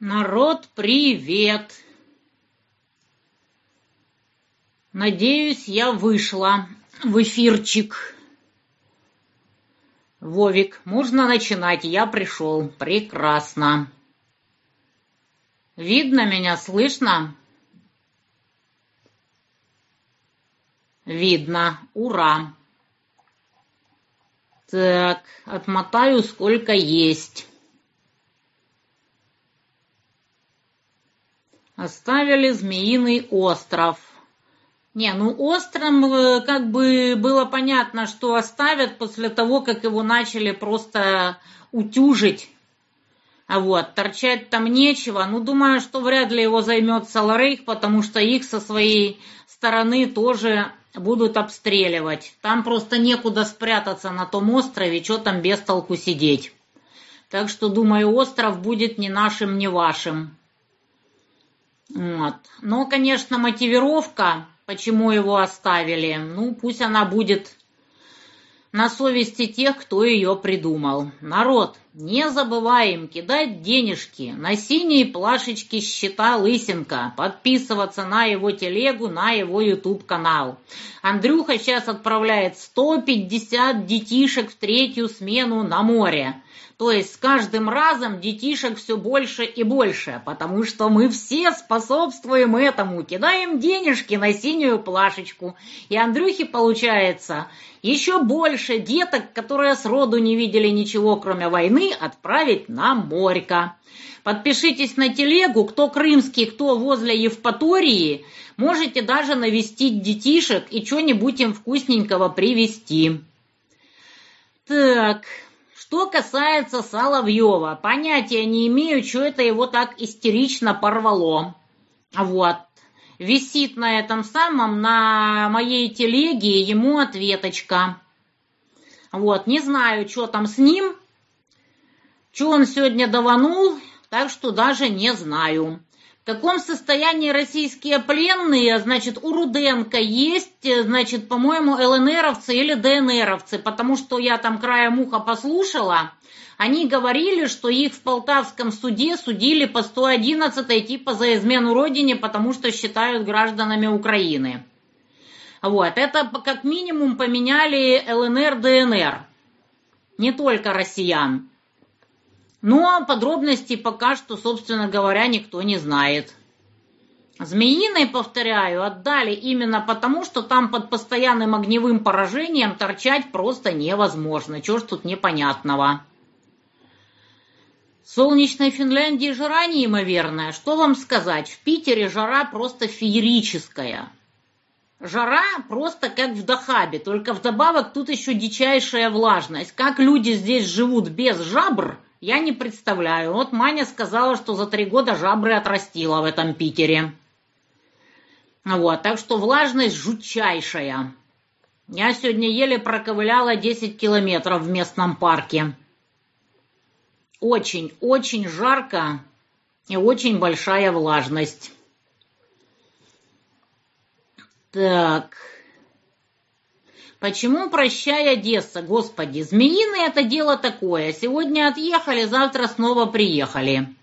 Народ, привет! Надеюсь, я вышла в эфирчик. Вовик, можно начинать, я пришел. Прекрасно. Видно меня, слышно? Видно. Ура. Так, отмотаю сколько есть. Оставили Змеиный остров. Не, ну остров э, как бы было понятно, что оставят после того, как его начали просто утюжить. А вот, торчать там нечего. Ну, думаю, что вряд ли его займет Саларейх, потому что их со своей стороны тоже будут обстреливать. Там просто некуда спрятаться на том острове, что там без толку сидеть. Так что, думаю, остров будет ни нашим, ни вашим. Вот. Но, конечно, мотивировка, почему его оставили, ну, пусть она будет на совести тех, кто ее придумал. Народ, не забываем кидать денежки на синие плашечки счета Лысенко, подписываться на его телегу, на его YouTube-канал. Андрюха сейчас отправляет 150 детишек в третью смену на море. То есть с каждым разом детишек все больше и больше, потому что мы все способствуем этому, кидаем денежки на синюю плашечку. И Андрюхе получается еще больше деток, которые сроду не видели ничего, кроме войны, отправить на морька. Подпишитесь на телегу, кто крымский, кто возле Евпатории. Можете даже навестить детишек и что-нибудь им вкусненького привезти. Так, что касается Соловьева, понятия не имею, что это его так истерично порвало. Вот. Висит на этом самом, на моей телеге ему ответочка. Вот, не знаю, что там с ним, что он сегодня даванул, так что даже не знаю. В каком состоянии российские пленные, значит, у Руденко есть, значит, по-моему, ЛНРовцы или ДНРовцы, потому что я там краем уха послушала, они говорили, что их в Полтавском суде судили по 111 типа за измену родине, потому что считают гражданами Украины. Вот, это как минимум поменяли ЛНР, ДНР, не только россиян. Но подробностей пока что, собственно говоря, никто не знает. Змеиной, повторяю, отдали именно потому, что там под постоянным огневым поражением торчать просто невозможно. Чего ж тут непонятного? В солнечной Финляндии жара неимоверная. Что вам сказать? В Питере жара просто феерическая. Жара просто как в Дахабе, только вдобавок тут еще дичайшая влажность. Как люди здесь живут без жабр – я не представляю. Вот Маня сказала, что за три года жабры отрастила в этом Питере. Вот, так что влажность жутчайшая. Я сегодня еле проковыляла 10 километров в местном парке. Очень, очень жарко и очень большая влажность. Так... Почему прощай, Одесса, господи? Змеиное это дело такое. Сегодня отъехали, завтра снова приехали.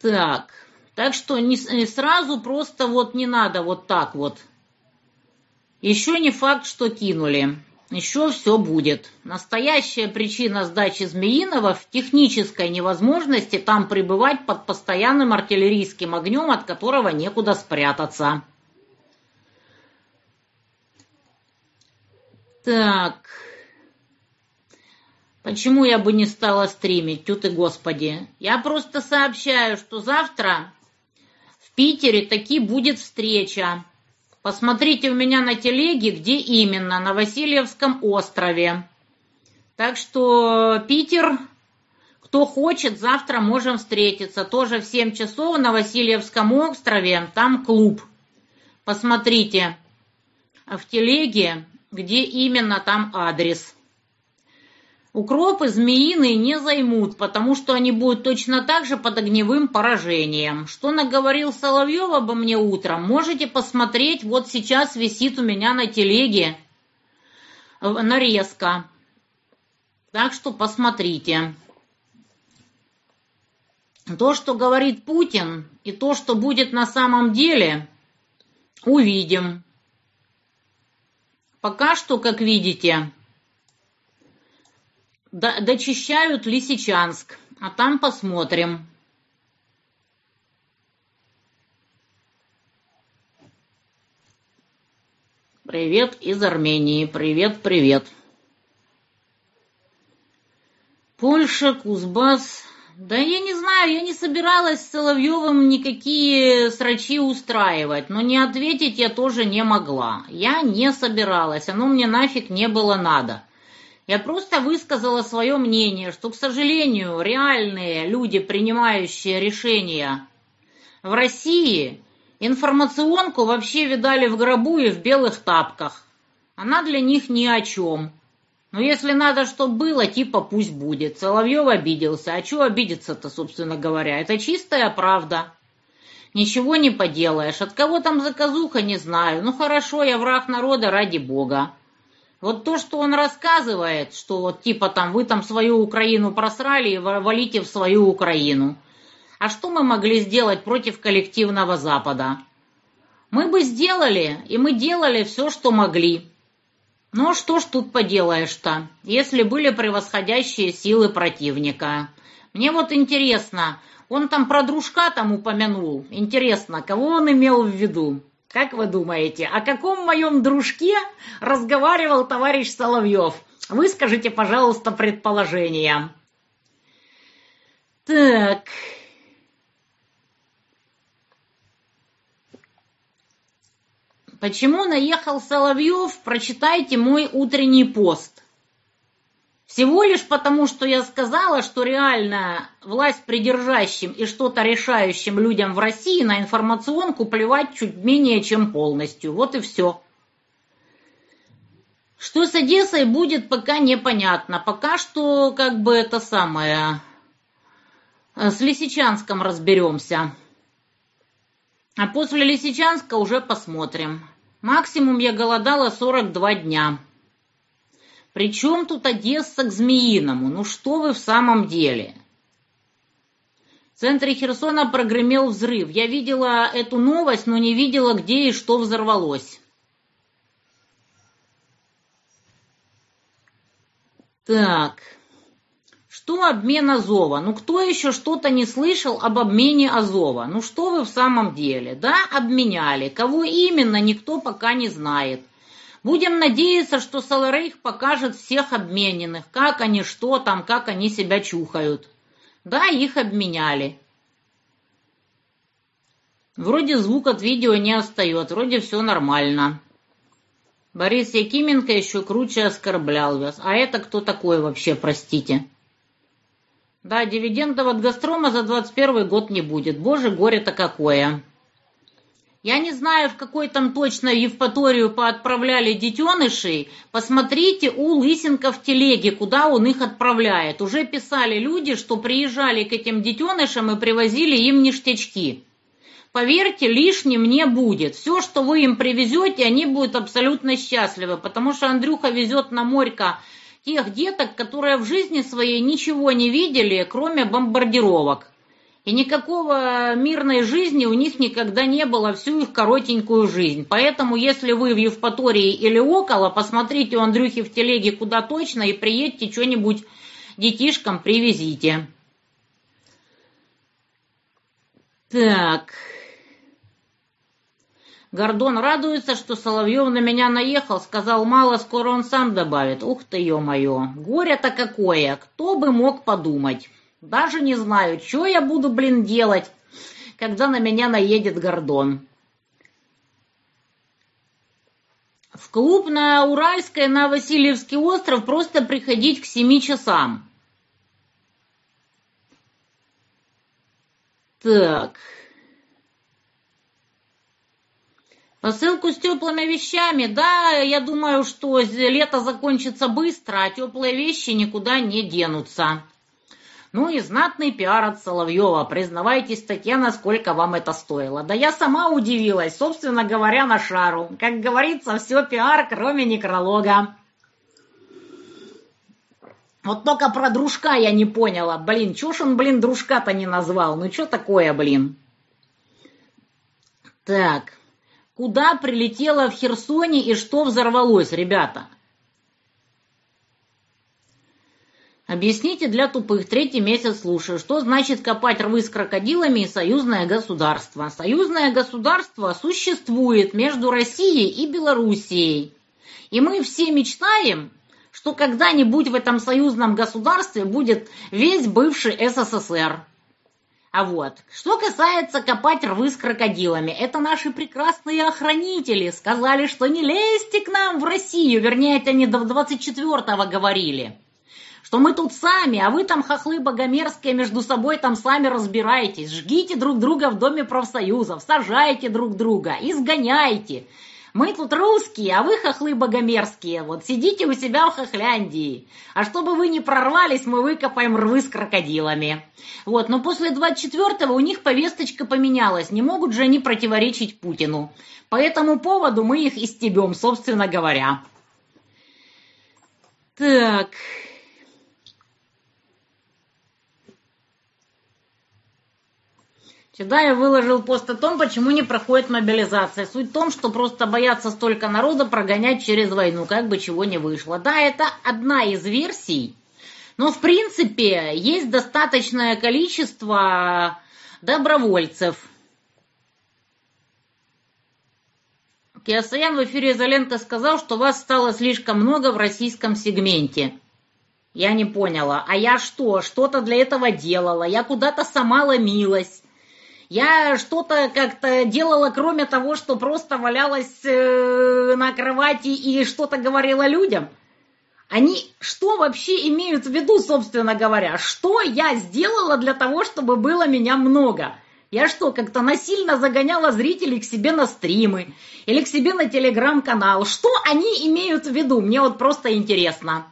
Так, так что не, не сразу просто вот не надо вот так вот. Еще не факт, что кинули. Еще все будет. Настоящая причина сдачи Змеиного в технической невозможности там пребывать под постоянным артиллерийским огнем, от которого некуда спрятаться. Так. Почему я бы не стала стримить, тю ты господи? Я просто сообщаю, что завтра в Питере таки будет встреча. Посмотрите у меня на телеге, где именно, на Васильевском острове. Так что Питер, кто хочет, завтра можем встретиться. Тоже в 7 часов на Васильевском острове, там клуб. Посмотрите в телеге, где именно там адрес. Укропы змеиные не займут, потому что они будут точно так же под огневым поражением. Что наговорил Соловьев обо мне утром, можете посмотреть, вот сейчас висит у меня на телеге нарезка. Так что посмотрите. То, что говорит Путин, и то, что будет на самом деле, увидим. Пока что, как видите, дочищают Лисичанск, а там посмотрим. Привет из Армении. Привет, привет. Польша, Кузбасс. Да я не знаю, я не собиралась с Соловьевым никакие срачи устраивать, но не ответить я тоже не могла. Я не собиралась, оно мне нафиг не было надо. Я просто высказала свое мнение, что, к сожалению, реальные люди, принимающие решения в России, информационку вообще видали в гробу и в белых тапках. Она для них ни о чем. Но если надо, чтобы было, типа пусть будет. Соловьев обиделся. А чего обидеться-то, собственно говоря? Это чистая правда. Ничего не поделаешь. От кого там заказуха, не знаю. Ну хорошо, я враг народа ради бога. Вот то, что он рассказывает, что вот типа там вы там свою Украину просрали и валите в свою Украину. А что мы могли сделать против коллективного Запада? Мы бы сделали, и мы делали все, что могли. Ну что ж тут поделаешь-то, если были превосходящие силы противника. Мне вот интересно, он там про дружка там упомянул. Интересно, кого он имел в виду? Как вы думаете, о каком моем дружке разговаривал товарищ Соловьев? Выскажите, пожалуйста, предположение. Так. Почему наехал Соловьев? Прочитайте мой утренний пост. Всего лишь потому, что я сказала, что реально власть придержащим и что-то решающим людям в России на информационку плевать чуть менее чем полностью. Вот и все. Что с Одессой будет, пока непонятно. Пока что, как бы это самое, с Лисичанском разберемся. А после Лисичанска уже посмотрим. Максимум я голодала 42 дня. При чем тут Одесса к Змеиному? Ну что вы в самом деле? В центре Херсона прогремел взрыв. Я видела эту новость, но не видела, где и что взорвалось. Так. Что обмен Азова? Ну кто еще что-то не слышал об обмене Азова? Ну что вы в самом деле? Да, обменяли. Кого именно, никто пока не знает. Будем надеяться, что Саларейх покажет всех обмененных, как они что там, как они себя чухают. Да, их обменяли. Вроде звук от видео не остается, вроде все нормально. Борис Якименко еще круче оскорблял вас. А это кто такой вообще, простите? Да, дивидендов от «Газпрома» за 21 год не будет. Боже, горе-то какое. Я не знаю, в какой там точно Евпаторию поотправляли детенышей. Посмотрите у Лысенко в телеге, куда он их отправляет. Уже писали люди, что приезжали к этим детенышам и привозили им ништячки. Поверьте, лишним не будет. Все, что вы им привезете, они будут абсолютно счастливы, потому что Андрюха везет на морька тех деток, которые в жизни своей ничего не видели, кроме бомбардировок. И никакого мирной жизни у них никогда не было всю их коротенькую жизнь. Поэтому, если вы в Евпатории или около, посмотрите у Андрюхи в телеге куда точно и приедьте что-нибудь детишкам привезите. Так. Гордон радуется, что Соловьев на меня наехал, сказал мало, скоро он сам добавит. Ух ты, ё-моё, горе-то какое, кто бы мог подумать. Даже не знаю, что я буду, блин, делать, когда на меня наедет Гордон. В клуб на Уральской на Васильевский остров просто приходить к семи часам. Так. Посылку с теплыми вещами, да, я думаю, что лето закончится быстро, а теплые вещи никуда не денутся. Ну и знатный пиар от Соловьева. Признавайтесь, Татьяна, сколько вам это стоило. Да я сама удивилась, собственно говоря, на шару. Как говорится, все пиар, кроме некролога. Вот только про дружка я не поняла. Блин, чё ж он, блин, дружка-то не назвал? Ну что такое, блин? Так, куда прилетело в Херсоне и что взорвалось, ребята? Объясните для тупых, третий месяц слушаю, что значит копать рвы с крокодилами и союзное государство. Союзное государство существует между Россией и Белоруссией. И мы все мечтаем, что когда-нибудь в этом союзном государстве будет весь бывший СССР. А вот, что касается копать рвы с крокодилами, это наши прекрасные охранители сказали, что не лезьте к нам в Россию, вернее, это они до 24-го говорили что мы тут сами, а вы там, хохлы богомерзкие, между собой там сами разбираетесь, жгите друг друга в Доме профсоюзов, сажайте друг друга, изгоняйте. Мы тут русские, а вы, хохлы богомерзкие, вот сидите у себя в Хохляндии. А чтобы вы не прорвались, мы выкопаем рвы с крокодилами. Вот, но после 24-го у них повесточка поменялась, не могут же они противоречить Путину. По этому поводу мы их истебем, собственно говоря. Так, Сюда я выложил пост о том, почему не проходит мобилизация. Суть в том, что просто боятся столько народа прогонять через войну, как бы чего не вышло. Да, это одна из версий, но в принципе есть достаточное количество добровольцев. Киасаян в эфире «Изолента» сказал, что вас стало слишком много в российском сегменте. Я не поняла. А я что? Что-то для этого делала. Я куда-то сама ломилась. Я что-то как-то делала, кроме того, что просто валялась э, на кровати и что-то говорила людям. Они что вообще имеют в виду, собственно говоря? Что я сделала для того, чтобы было меня много? Я что, как-то насильно загоняла зрителей к себе на стримы или к себе на телеграм-канал? Что они имеют в виду? Мне вот просто интересно.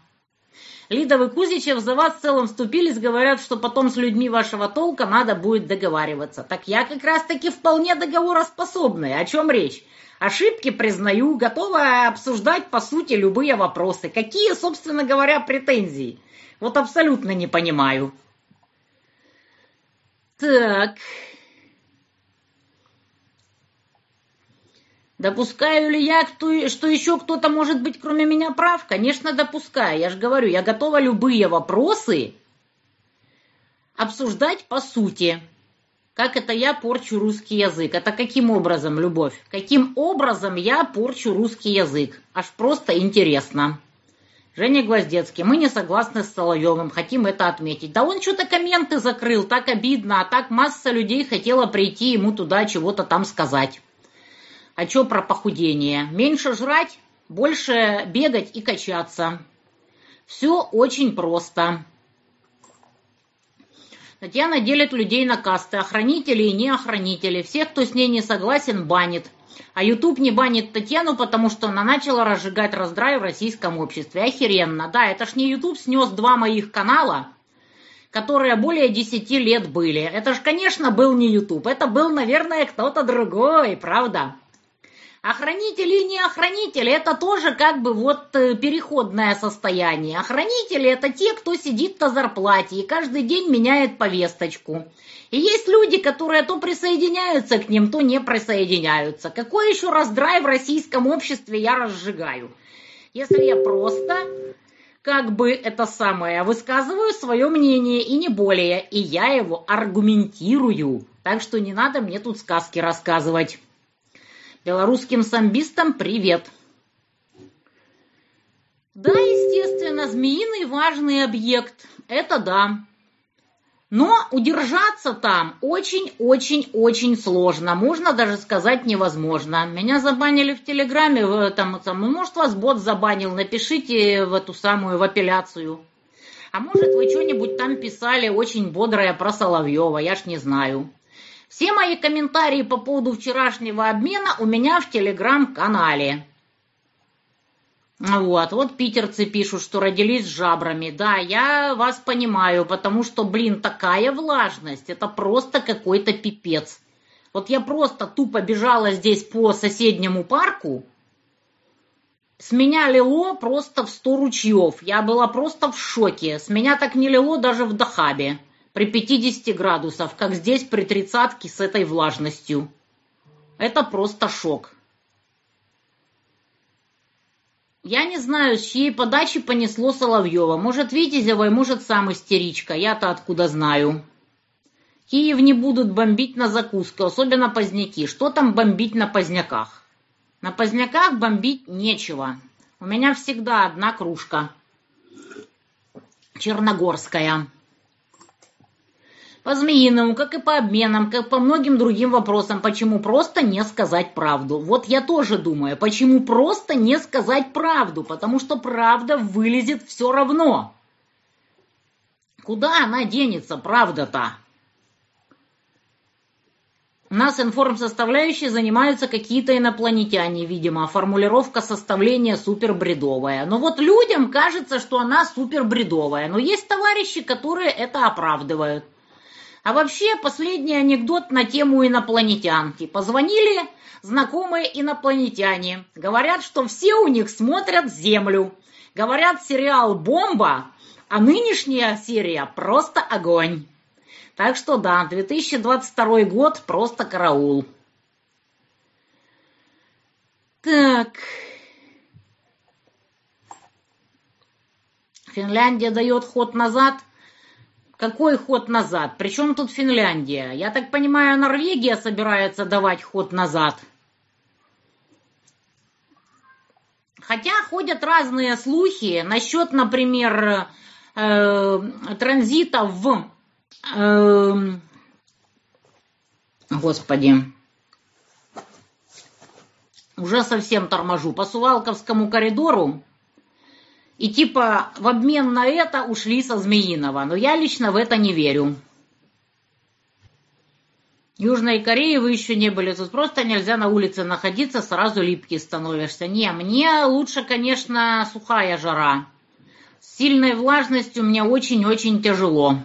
Лидов и Кузичев за вас в целом вступились, говорят, что потом с людьми вашего толка надо будет договариваться. Так я как раз-таки вполне договороспособный. О чем речь? Ошибки признаю, готова обсуждать по сути любые вопросы. Какие, собственно говоря, претензии? Вот абсолютно не понимаю. Так, Допускаю ли я, что еще кто-то может быть кроме меня прав? Конечно, допускаю. Я же говорю, я готова любые вопросы обсуждать по сути. Как это я порчу русский язык? Это каким образом, Любовь? Каким образом я порчу русский язык? Аж просто интересно. Женя Гвоздецкий, мы не согласны с Соловьевым, хотим это отметить. Да он что-то комменты закрыл, так обидно, а так масса людей хотела прийти ему туда чего-то там сказать. А что про похудение? Меньше жрать, больше бегать и качаться. Все очень просто. Татьяна делит людей на касты, охранители и неохранители. Всех, кто с ней не согласен, банит. А YouTube не банит Татьяну, потому что она начала разжигать раздрай в российском обществе. Охеренно. Да, это ж не YouTube снес два моих канала, которые более 10 лет были. Это ж, конечно, был не YouTube. Это был, наверное, кто-то другой, правда? Охранители и не охранители – это тоже как бы вот э, переходное состояние. Охранители – это те, кто сидит на зарплате и каждый день меняет повесточку. И есть люди, которые то присоединяются к ним, то не присоединяются. Какой еще раздрай в российском обществе я разжигаю? Если я просто как бы это самое, высказываю свое мнение и не более, и я его аргументирую. Так что не надо мне тут сказки рассказывать. Белорусским самбистам привет! Да, естественно, змеиный важный объект. Это да. Но удержаться там очень-очень-очень сложно. Можно даже сказать невозможно. Меня забанили в Телеграме, в этом, самом, может, вас бот забанил, напишите в эту самую, в апелляцию. А может, вы что-нибудь там писали очень бодрое про Соловьева, я ж не знаю. Все мои комментарии по поводу вчерашнего обмена у меня в телеграм-канале. Вот, вот питерцы пишут, что родились с жабрами. Да, я вас понимаю, потому что, блин, такая влажность, это просто какой-то пипец. Вот я просто тупо бежала здесь по соседнему парку, С меня лило просто в сто ручьев. Я была просто в шоке. С меня так не лило даже в Дахабе. При 50 градусов, как здесь при тридцатке с этой влажностью. Это просто шок. Я не знаю, с чьей подачи понесло Соловьева. Может, Витязевой, может, сам истеричка. Я-то откуда знаю. Киев не будут бомбить на закуску, особенно поздняки. Что там бомбить на поздняках? На поздняках бомбить нечего. У меня всегда одна кружка. Черногорская. По Змеиному, как и по обменам, как по многим другим вопросам, почему просто не сказать правду. Вот я тоже думаю, почему просто не сказать правду, потому что правда вылезет все равно. Куда она денется, правда-то? У нас информсоставляющей занимаются какие-то инопланетяне, видимо. Формулировка составления супербредовая. Но вот людям кажется, что она супербредовая. Но есть товарищи, которые это оправдывают. А вообще, последний анекдот на тему инопланетянки. Позвонили знакомые инопланетяне. Говорят, что все у них смотрят Землю. Говорят, сериал «Бомба», а нынешняя серия просто огонь. Так что да, 2022 год просто караул. Так. Финляндия дает ход назад. Какой ход назад? Причем тут Финляндия? Я так понимаю, Норвегия собирается давать ход назад. Хотя ходят разные слухи насчет, например, э, транзита в Эм, господи. Уже совсем торможу. По Сувалковскому коридору. И типа в обмен на это ушли со Змеиного. Но я лично в это не верю. Южной Кореи вы еще не были. Тут просто нельзя на улице находиться, сразу липкий становишься. Не, мне лучше, конечно, сухая жара. С сильной влажностью мне очень-очень тяжело.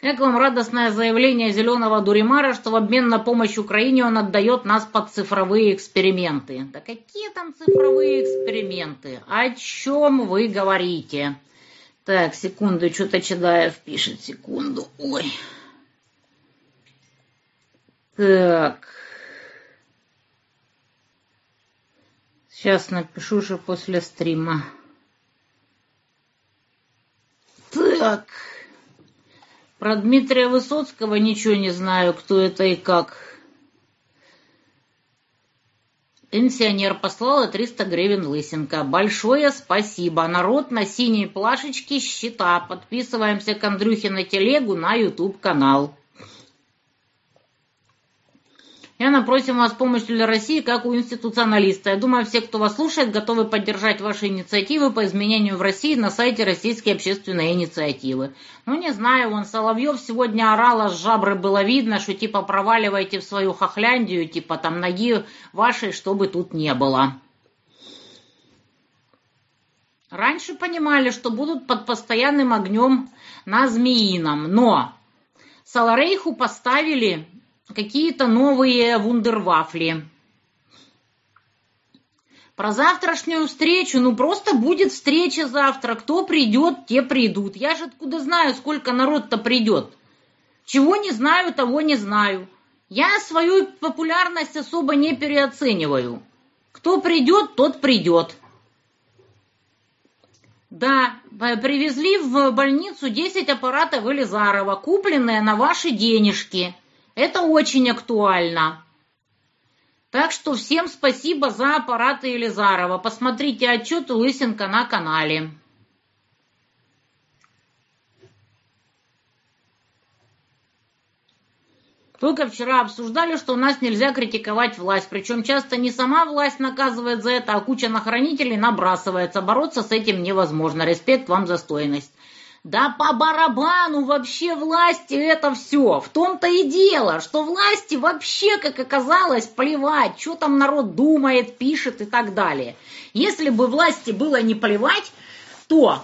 Как вам радостное заявление Зеленого Дуримара, что в обмен на помощь Украине он отдает нас под цифровые эксперименты? Да какие там цифровые эксперименты? О чем вы говорите? Так, секунду, что-то Чадаев пишет, секунду. Ой. Так. Сейчас напишу же после стрима. Так. Про Дмитрия Высоцкого ничего не знаю, кто это и как. Пенсионер послала 300 гривен Лысенко. Большое спасибо. Народ на синей плашечке счета. Подписываемся к Андрюхе на телегу на YouTube-канал. Я напросим вас помощью для России как у институционалиста. Я думаю, все, кто вас слушает, готовы поддержать ваши инициативы по изменению в России на сайте Российской общественной инициативы. Ну, не знаю, вон Соловьев сегодня орал, с жабры было видно, что типа проваливайте в свою хохляндию, типа там ноги вашей, чтобы тут не было. Раньше понимали, что будут под постоянным огнем на Змеином, но Саларейху поставили какие-то новые вундервафли. Про завтрашнюю встречу, ну просто будет встреча завтра. Кто придет, те придут. Я же откуда знаю, сколько народ-то придет. Чего не знаю, того не знаю. Я свою популярность особо не переоцениваю. Кто придет, тот придет. Да, привезли в больницу 10 аппаратов Элизарова, купленные на ваши денежки – это очень актуально. Так что всем спасибо за аппараты Елизарова. Посмотрите отчет Лысенко на канале. Только вчера обсуждали, что у нас нельзя критиковать власть. Причем часто не сама власть наказывает за это, а куча нахранителей набрасывается. Бороться с этим невозможно. Респект вам за стойность. Да по барабану вообще власти это все. В том-то и дело, что власти вообще, как оказалось, плевать, что там народ думает, пишет и так далее. Если бы власти было не плевать, то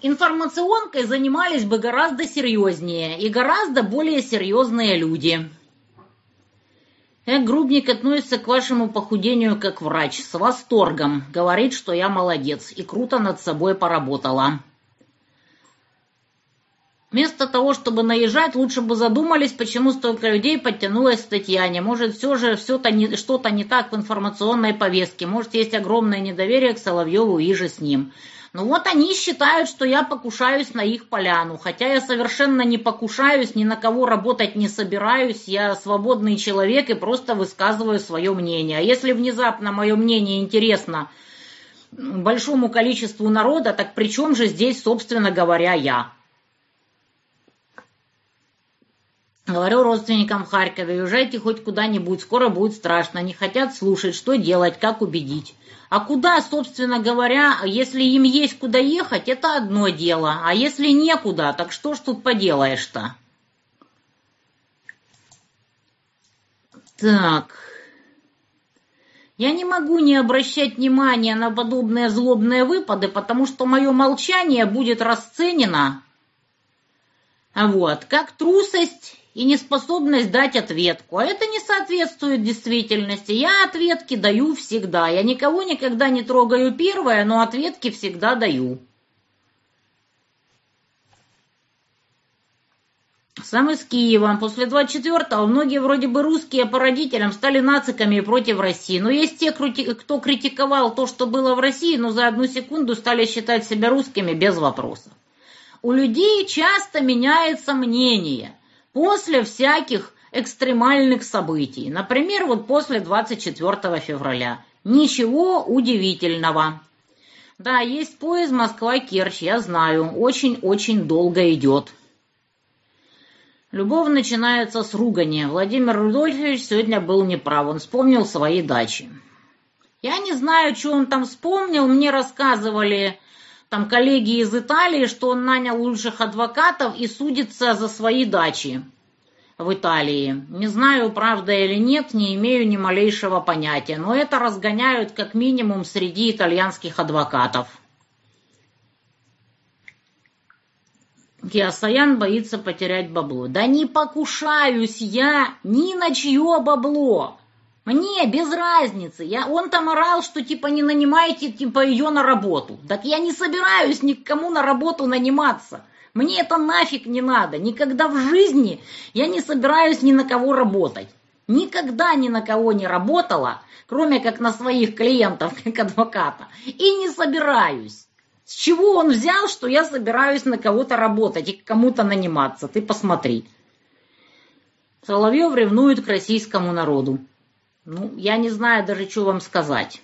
информационкой занимались бы гораздо серьезнее и гораздо более серьезные люди. Эк, грубник относится к вашему похудению как врач, с восторгом. Говорит, что я молодец и круто над собой поработала. Вместо того, чтобы наезжать, лучше бы задумались, почему столько людей подтянулось к Татьяне. Может, все же что-то не, что не так в информационной повестке. Может, есть огромное недоверие к Соловьеву и же с ним. Ну вот они считают, что я покушаюсь на их поляну, хотя я совершенно не покушаюсь, ни на кого работать не собираюсь, я свободный человек и просто высказываю свое мнение. А если внезапно мое мнение интересно большому количеству народа, так при чем же здесь, собственно говоря, я? Говорю родственникам в Харькове, уезжайте хоть куда-нибудь, скоро будет страшно, не хотят слушать, что делать, как убедить. А куда, собственно говоря, если им есть куда ехать, это одно дело. А если некуда, так что ж тут поделаешь-то? Так. Я не могу не обращать внимания на подобные злобные выпады, потому что мое молчание будет расценено вот, как трусость и неспособность дать ответку. А это не соответствует действительности. Я ответки даю всегда. Я никого никогда не трогаю первое, но ответки всегда даю. Сам из Киева. После 24-го многие вроде бы русские по родителям стали нациками против России. Но есть те, кто критиковал то, что было в России, но за одну секунду стали считать себя русскими без вопросов. У людей часто меняется мнение – после всяких экстремальных событий. Например, вот после 24 февраля. Ничего удивительного. Да, есть поезд Москва-Керчь, я знаю. Очень-очень долго идет. Любовь начинается с ругани. Владимир Рудольфович сегодня был неправ. Он вспомнил свои дачи. Я не знаю, что он там вспомнил. Мне рассказывали там коллеги из Италии, что он нанял лучших адвокатов и судится за свои дачи в Италии. Не знаю, правда или нет, не имею ни малейшего понятия, но это разгоняют как минимум среди итальянских адвокатов. Киасаян боится потерять бабло. Да не покушаюсь я ни на чье бабло. Мне без разницы. Я, он там орал, что типа не нанимайте типа ее на работу. Так я не собираюсь никому на работу наниматься. Мне это нафиг не надо. Никогда в жизни я не собираюсь ни на кого работать. Никогда ни на кого не работала, кроме как на своих клиентов, как адвоката. И не собираюсь. С чего он взял, что я собираюсь на кого-то работать и кому-то наниматься? Ты посмотри. Соловьев ревнует к российскому народу. Ну, я не знаю даже, что вам сказать.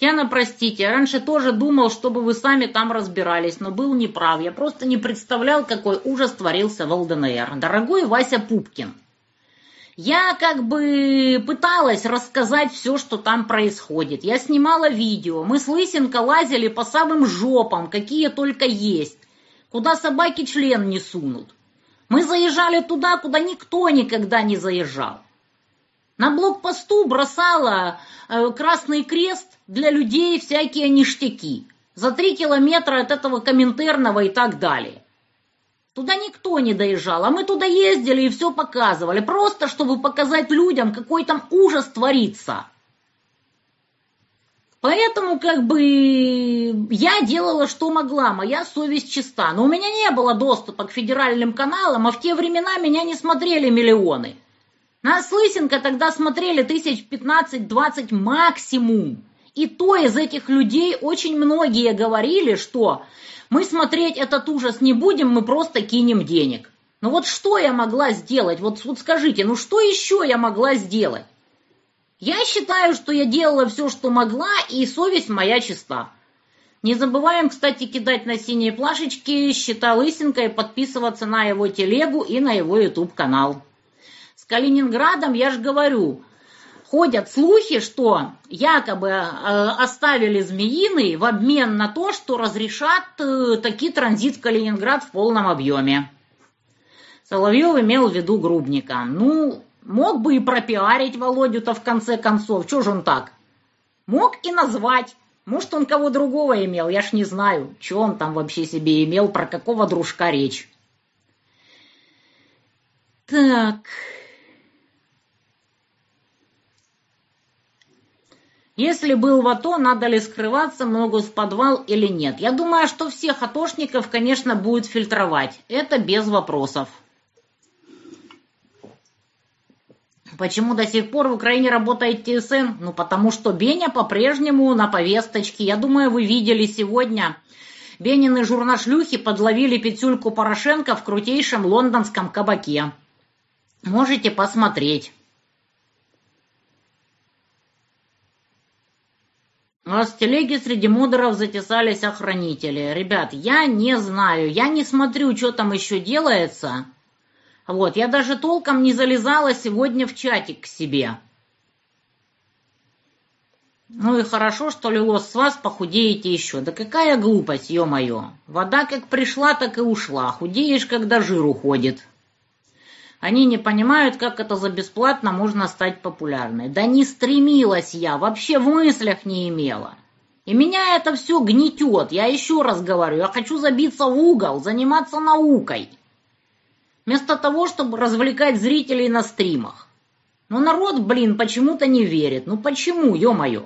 Яна, простите, я раньше тоже думал, чтобы вы сами там разбирались, но был неправ. Я просто не представлял, какой ужас творился в ЛДНР. Дорогой Вася Пупкин, я как бы пыталась рассказать все, что там происходит. Я снимала видео. Мы с Лысенко лазили по самым жопам, какие только есть. Куда собаки член не сунут. Мы заезжали туда, куда никто никогда не заезжал. На блокпосту бросала э, Красный Крест для людей всякие ништяки. За три километра от этого Коминтерного и так далее. Туда никто не доезжал, а мы туда ездили и все показывали, просто чтобы показать людям, какой там ужас творится. Поэтому как бы я делала, что могла, моя совесть чиста. Но у меня не было доступа к федеральным каналам, а в те времена меня не смотрели миллионы. Нас Лысенко тогда смотрели тысяч 15-20 максимум. И то из этих людей очень многие говорили, что мы смотреть этот ужас не будем, мы просто кинем денег. Ну вот что я могла сделать? Вот, вот скажите, ну что еще я могла сделать? Я считаю, что я делала все, что могла, и совесть моя чиста. Не забываем, кстати, кидать на синие плашечки счета Лысенко и подписываться на его телегу и на его YouTube-канал. С Калининградом, я же говорю, ходят слухи, что якобы э, оставили Змеиный в обмен на то, что разрешат э, таки транзит в Калининград в полном объеме. Соловьев имел в виду Грубника. Ну, мог бы и пропиарить Володю-то в конце концов. Чего же он так? Мог и назвать. Может, он кого другого имел, я ж не знаю, что он там вообще себе имел, про какого дружка речь. Так, Если был в АТО, надо ли скрываться, могут в подвал или нет? Я думаю, что всех атошников, конечно, будет фильтровать. Это без вопросов. Почему до сих пор в Украине работает ТСН? Ну, потому что Беня по-прежнему на повесточке. Я думаю, вы видели сегодня. Бенины журнашлюхи подловили петюльку Порошенко в крутейшем лондонском кабаке. Можете посмотреть. А с телеги среди модеров затесались охранители. Ребят, я не знаю, я не смотрю, что там еще делается. Вот, я даже толком не залезала сегодня в чатик к себе. Ну и хорошо, что лилос с вас похудеете еще. Да какая глупость, ё-моё. Вода как пришла, так и ушла. Худеешь, когда жир уходит. Они не понимают, как это за бесплатно можно стать популярной. Да не стремилась я, вообще в мыслях не имела. И меня это все гнетет. Я еще раз говорю, я хочу забиться в угол, заниматься наукой. Вместо того, чтобы развлекать зрителей на стримах. Но народ, блин, почему-то не верит. Ну почему, ё-моё?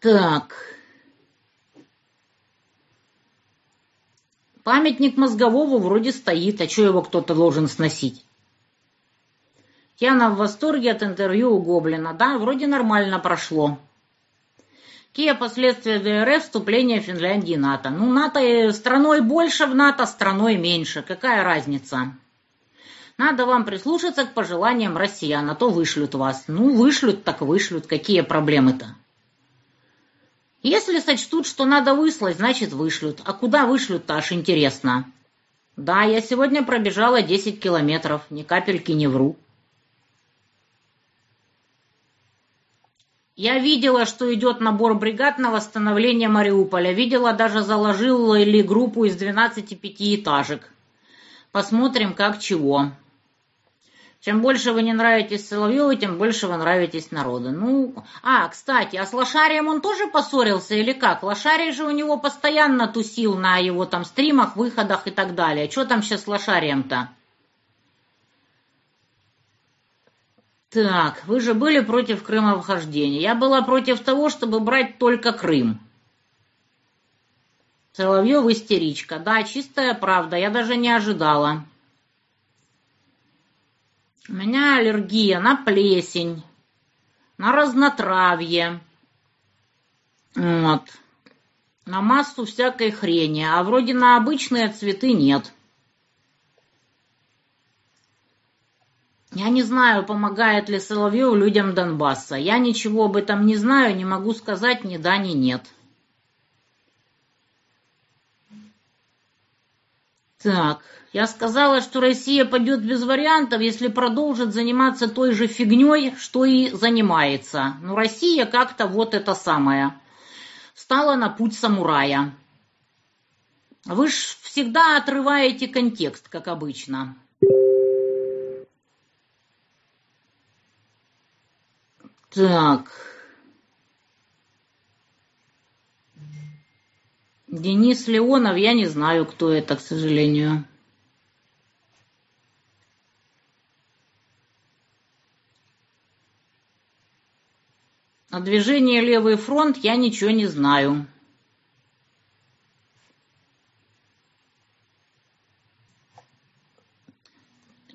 Так. Памятник мозгового вроде стоит, а что его кто-то должен сносить? Яна в восторге от интервью у Гоблина. Да, вроде нормально прошло. Какие последствия ДРФ вступления Финляндии НАТО? Ну, НАТО страной больше в НАТО, страной меньше. Какая разница? Надо вам прислушаться к пожеланиям россиян, а то вышлют вас. Ну, вышлют, так вышлют. Какие проблемы-то? Если сочтут, что надо выслать, значит вышлют. А куда вышлют-то, аж интересно. Да, я сегодня пробежала 10 километров, ни капельки не вру. Я видела, что идет набор бригад на восстановление Мариуполя. Видела, даже заложила ли группу из 12 пятиэтажек. Посмотрим, как чего. Чем больше вы не нравитесь Соловьеву, тем больше вы нравитесь народу. Ну, а, кстати, а с Лошарием он тоже поссорился или как? Лошарий же у него постоянно тусил на его там стримах, выходах и так далее. Что там сейчас с Лошарием-то? Так, вы же были против Крыма вхождения. Я была против того, чтобы брать только Крым. Соловьев истеричка. Да, чистая правда, я даже не ожидала. У меня аллергия на плесень, на разнотравье, вот, на массу всякой хрени, а вроде на обычные цветы нет. Я не знаю, помогает ли Соловьев людям Донбасса. Я ничего об этом не знаю, не могу сказать ни да, ни нет. Так, я сказала, что Россия пойдет без вариантов, если продолжит заниматься той же фигней, что и занимается. Но Россия как-то вот это самое. Стала на путь самурая. Вы ж всегда отрываете контекст, как обычно. Так. Денис Леонов, я не знаю, кто это, к сожалению. О движении «Левый фронт» я ничего не знаю.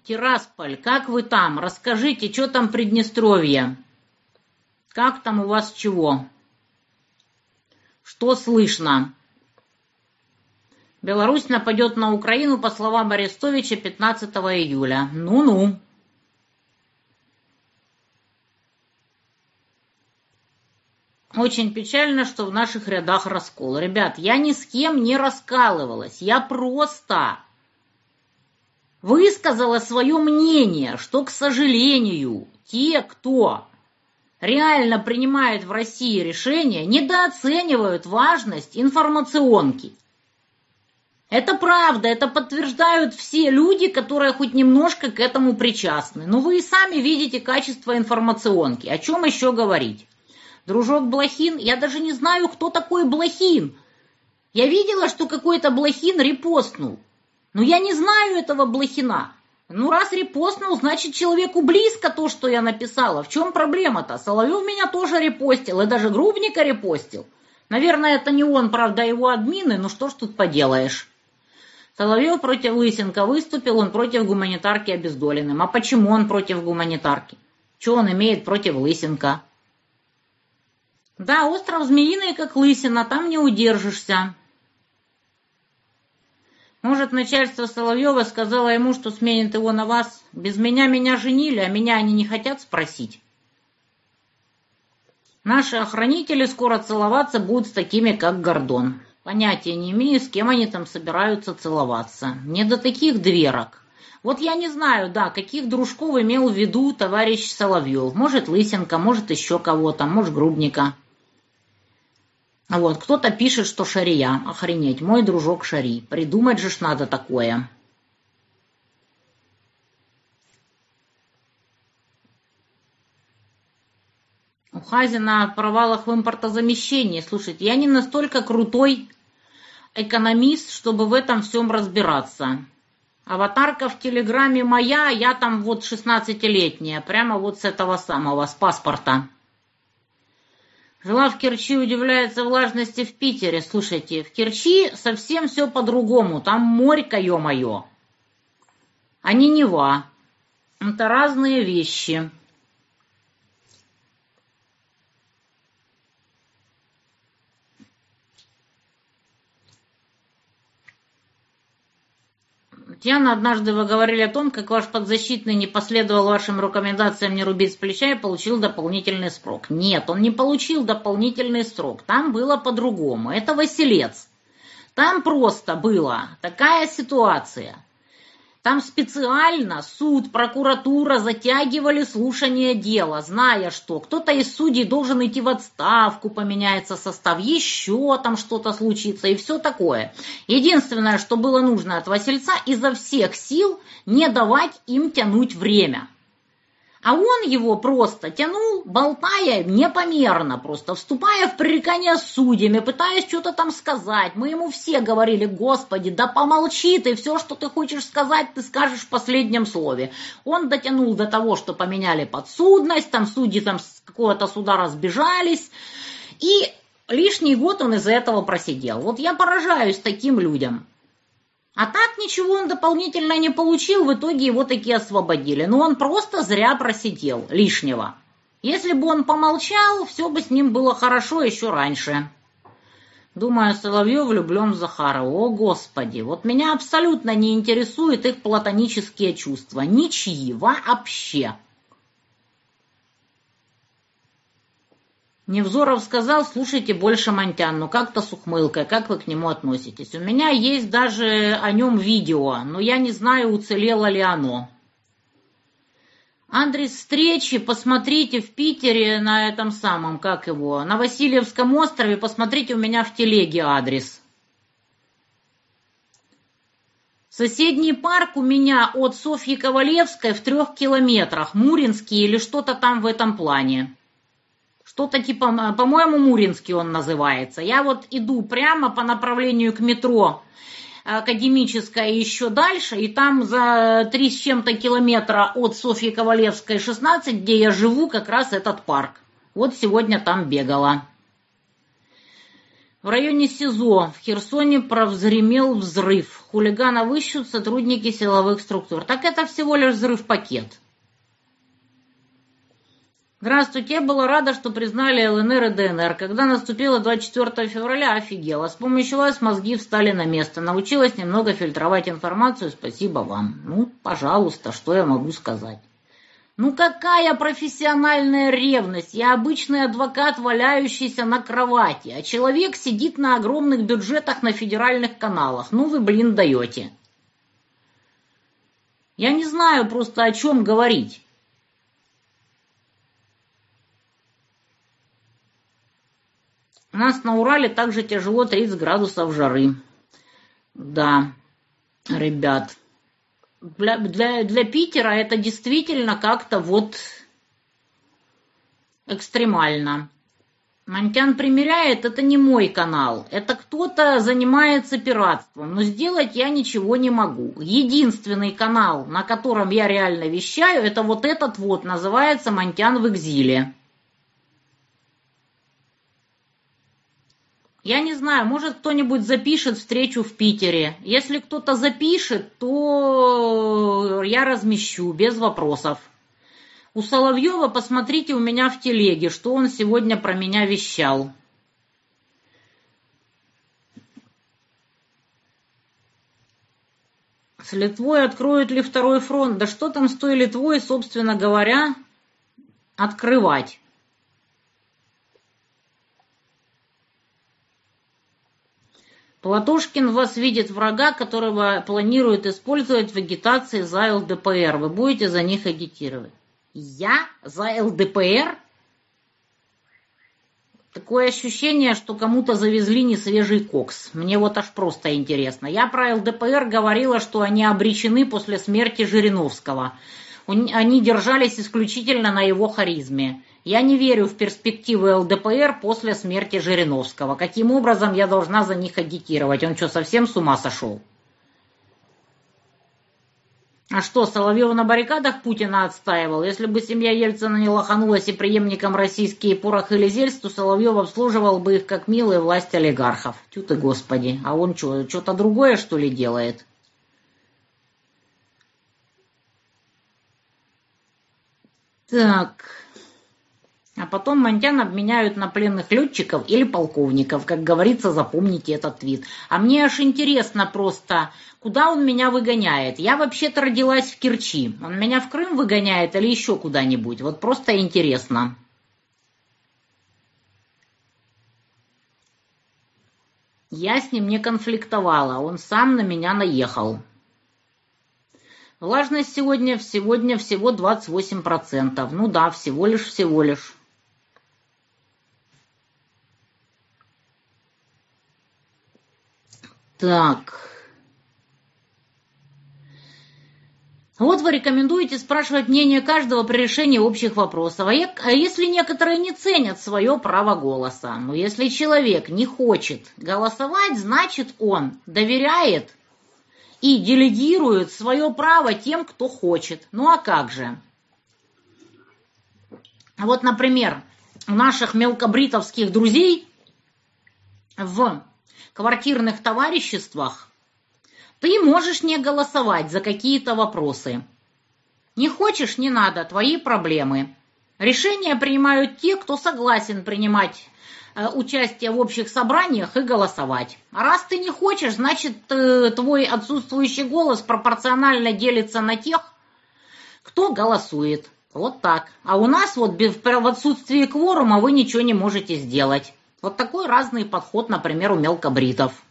Тирасполь, как вы там? Расскажите, что там Приднестровье? Как там у вас чего? Что слышно? Беларусь нападет на Украину, по словам Арестовича, 15 июля. Ну-ну. Очень печально, что в наших рядах раскол. Ребят, я ни с кем не раскалывалась. Я просто высказала свое мнение, что, к сожалению, те, кто реально принимает в России решения, недооценивают важность информационки. Это правда, это подтверждают все люди, которые хоть немножко к этому причастны. Но вы и сами видите качество информационки. О чем еще говорить? Дружок Блохин, я даже не знаю, кто такой Блохин. Я видела, что какой-то Блохин репостнул. Но я не знаю этого Блохина. Ну, раз репостнул, значит, человеку близко то, что я написала. В чем проблема-то? Соловьев меня тоже репостил, и даже Грубника репостил. Наверное, это не он, правда, его админы, ну что ж тут поделаешь. Соловьев против Лысенко выступил, он против гуманитарки обездоленным. А почему он против гуманитарки? Что он имеет против Лысенко? Да, остров Змеиный, как лысина, там не удержишься. Может, начальство Соловьева сказало ему, что сменит его на вас? Без меня меня женили, а меня они не хотят спросить. Наши охранители скоро целоваться будут с такими, как Гордон. Понятия не имею, с кем они там собираются целоваться. Не до таких дверок. Вот я не знаю, да, каких дружков имел в виду товарищ Соловьев. Может, Лысенко, может, еще кого-то, может, Грубника. Вот, кто-то пишет, что Шария. Охренеть, мой дружок Шари. Придумать же ж надо такое. У Хазина о провалах в импортозамещении. Слушайте, я не настолько крутой экономист, чтобы в этом всем разбираться. Аватарка в Телеграме моя, я там вот 16-летняя, прямо вот с этого самого, с паспорта. Жила в Керчи, удивляется влажности в Питере. Слушайте, в Керчи совсем все по-другому. Там морька, ё-моё. А не Нева. Это разные вещи. Татьяна, однажды вы говорили о том, как ваш подзащитный не последовал вашим рекомендациям не рубить с плеча и получил дополнительный срок. Нет, он не получил дополнительный срок. Там было по-другому. Это Василец. Там просто была такая ситуация. Там специально суд, прокуратура затягивали слушание дела, зная, что кто-то из судей должен идти в отставку, поменяется состав, еще там что-то случится и все такое. Единственное, что было нужно от Васильца, изо всех сил не давать им тянуть время. А он его просто тянул, болтая непомерно, просто вступая в пререкание с судьями, пытаясь что-то там сказать. Мы ему все говорили, господи, да помолчи ты, все, что ты хочешь сказать, ты скажешь в последнем слове. Он дотянул до того, что поменяли подсудность, там судьи там с какого-то суда разбежались, и лишний год он из-за этого просидел. Вот я поражаюсь таким людям. А так ничего он дополнительно не получил, в итоге его таки освободили. Но он просто зря просидел лишнего. Если бы он помолчал, все бы с ним было хорошо еще раньше. Думаю, Соловьев влюблен в Захарова. О, Господи, вот меня абсолютно не интересуют их платонические чувства. Ничьи, вообще. Невзоров сказал, слушайте больше Монтян, но как-то с ухмылкой, как вы к нему относитесь? У меня есть даже о нем видео, но я не знаю, уцелело ли оно. Адрес встречи посмотрите в Питере на этом самом, как его, на Васильевском острове, посмотрите у меня в телеге адрес. Соседний парк у меня от Софьи Ковалевской в трех километрах, Муринский или что-то там в этом плане. Что-то типа, по-моему, Муринский он называется. Я вот иду прямо по направлению к метро Академическая еще дальше, и там за три с чем-то километра от Софьи Ковалевской 16, где я живу, как раз этот парк. Вот сегодня там бегала. В районе СИЗО в Херсоне провзремел взрыв. Хулигана ищут сотрудники силовых структур. Так это всего лишь взрыв-пакет. Здравствуйте, я была рада, что признали ЛНР и ДНР. Когда наступило 24 февраля, офигела. С помощью вас мозги встали на место. Научилась немного фильтровать информацию. Спасибо вам. Ну, пожалуйста, что я могу сказать? Ну какая профессиональная ревность? Я обычный адвокат, валяющийся на кровати, а человек сидит на огромных бюджетах на федеральных каналах. Ну вы, блин, даете. Я не знаю просто о чем говорить. У нас на Урале также тяжело 30 градусов жары. Да, ребят. Для, для, для Питера это действительно как-то вот экстремально. Монтян примеряет, это не мой канал. Это кто-то занимается пиратством. Но сделать я ничего не могу. Единственный канал, на котором я реально вещаю, это вот этот вот, называется Монтян в экзиле. Я не знаю, может кто-нибудь запишет встречу в Питере. Если кто-то запишет, то я размещу без вопросов. У Соловьева посмотрите у меня в телеге, что он сегодня про меня вещал. С Литвой откроют ли второй фронт? Да что там с той Литвой, собственно говоря, открывать? Платошкин вас видит врага, которого планирует использовать в агитации за ЛДПР. Вы будете за них агитировать. Я за ЛДПР? Такое ощущение, что кому-то завезли не свежий кокс. Мне вот аж просто интересно. Я про ЛДПР говорила, что они обречены после смерти Жириновского. Они держались исключительно на его харизме. Я не верю в перспективы ЛДПР после смерти Жириновского. Каким образом я должна за них агитировать? Он что, совсем с ума сошел? А что, Соловьев на баррикадах Путина отстаивал? Если бы семья Ельцина не лоханулась и преемником российские порох или зельц, то Соловьев обслуживал бы их как милая власть олигархов. Тю ты, господи. А он что, что-то другое, что ли, делает? Так... А потом Монтян обменяют на пленных летчиков или полковников. Как говорится, запомните этот твит. А мне аж интересно просто, куда он меня выгоняет. Я вообще-то родилась в Керчи. Он меня в Крым выгоняет или еще куда-нибудь? Вот просто интересно. Я с ним не конфликтовала, он сам на меня наехал. Влажность сегодня, сегодня всего 28%. Ну да, всего лишь, всего лишь. Так. Вот вы рекомендуете спрашивать мнение каждого при решении общих вопросов. А, а если некоторые не ценят свое право голоса? Ну, если человек не хочет голосовать, значит он доверяет и делегирует свое право тем, кто хочет. Ну а как же? Вот, например, у наших мелкобритовских друзей в квартирных товариществах ты можешь не голосовать за какие-то вопросы. Не хочешь – не надо, твои проблемы. Решения принимают те, кто согласен принимать э, участие в общих собраниях и голосовать. А раз ты не хочешь, значит, э, твой отсутствующий голос пропорционально делится на тех, кто голосует. Вот так. А у нас вот в отсутствии кворума вы ничего не можете сделать. Вот такой разный подход, например, у мелкобритов.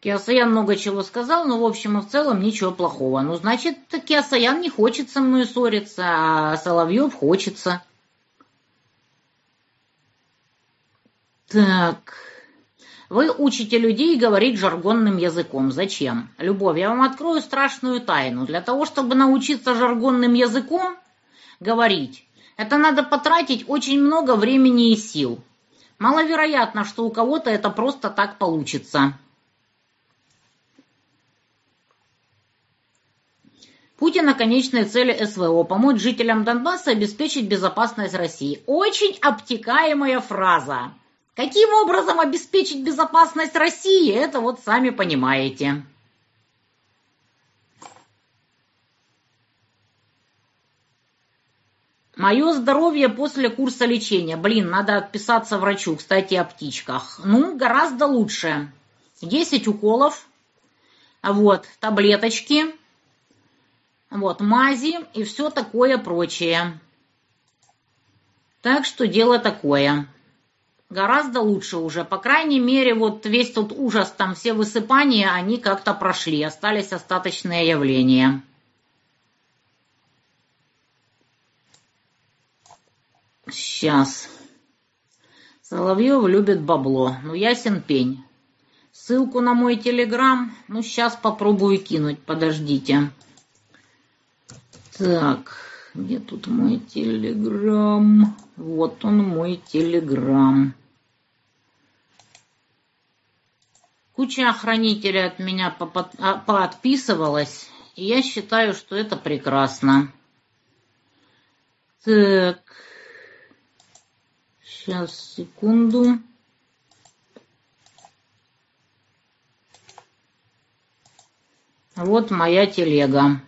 Киасаян много чего сказал, но в общем и в целом ничего плохого. Ну, значит, Киасаян не хочет со мной ссориться, а Соловьев хочется. Так. Вы учите людей говорить жаргонным языком. Зачем? Любовь, я вам открою страшную тайну. Для того, чтобы научиться жаргонным языком говорить, это надо потратить очень много времени и сил. Маловероятно, что у кого-то это просто так получится. Путина конечная цель СВО – помочь жителям Донбасса обеспечить безопасность России. Очень обтекаемая фраза. Каким образом обеспечить безопасность России, это вот сами понимаете. Мое здоровье после курса лечения. Блин, надо отписаться врачу, кстати, о птичках. Ну, гораздо лучше. 10 уколов, вот, таблеточки, вот, мази и все такое прочее. Так что дело такое. Гораздо лучше уже. По крайней мере, вот весь тот ужас, там все высыпания, они как-то прошли. Остались остаточные явления. Сейчас. Соловьев любит бабло. Ну, ясен пень. Ссылку на мой телеграм, ну, сейчас попробую кинуть, подождите. Так. где тут мой телеграм? Вот он, мой телеграм. Куча охранителей от меня а, поотписывалась, и я считаю, что это прекрасно. Так, сейчас, секунду. Вот моя телега.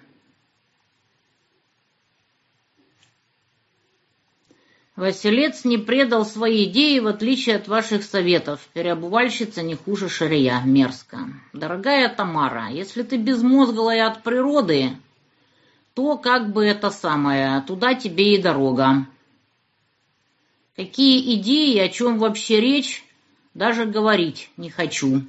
Василец не предал свои идеи, в отличие от ваших советов. Переобувальщица не хуже шария. Мерзко. Дорогая Тамара, если ты безмозглая от природы, то как бы это самое, туда тебе и дорога. Какие идеи, о чем вообще речь, даже говорить не хочу.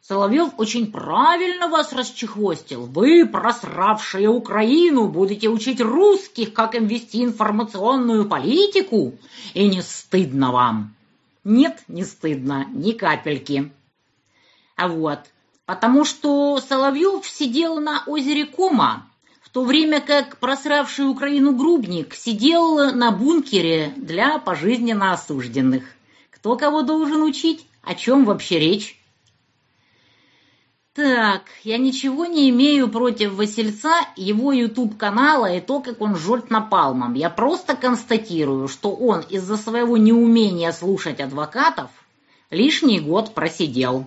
Соловьев очень правильно вас расчехвостил. Вы, просравшие Украину, будете учить русских, как им вести информационную политику, и не стыдно вам. Нет, не стыдно, ни капельки. А вот, потому что Соловьев сидел на озере Кома, то время как просравший Украину грубник сидел на бункере для пожизненно осужденных. Кто кого должен учить? О чем вообще речь? Так, я ничего не имею против Васильца, его YouTube-канала и то, как он жжет напалмом. Я просто констатирую, что он из-за своего неумения слушать адвокатов лишний год просидел.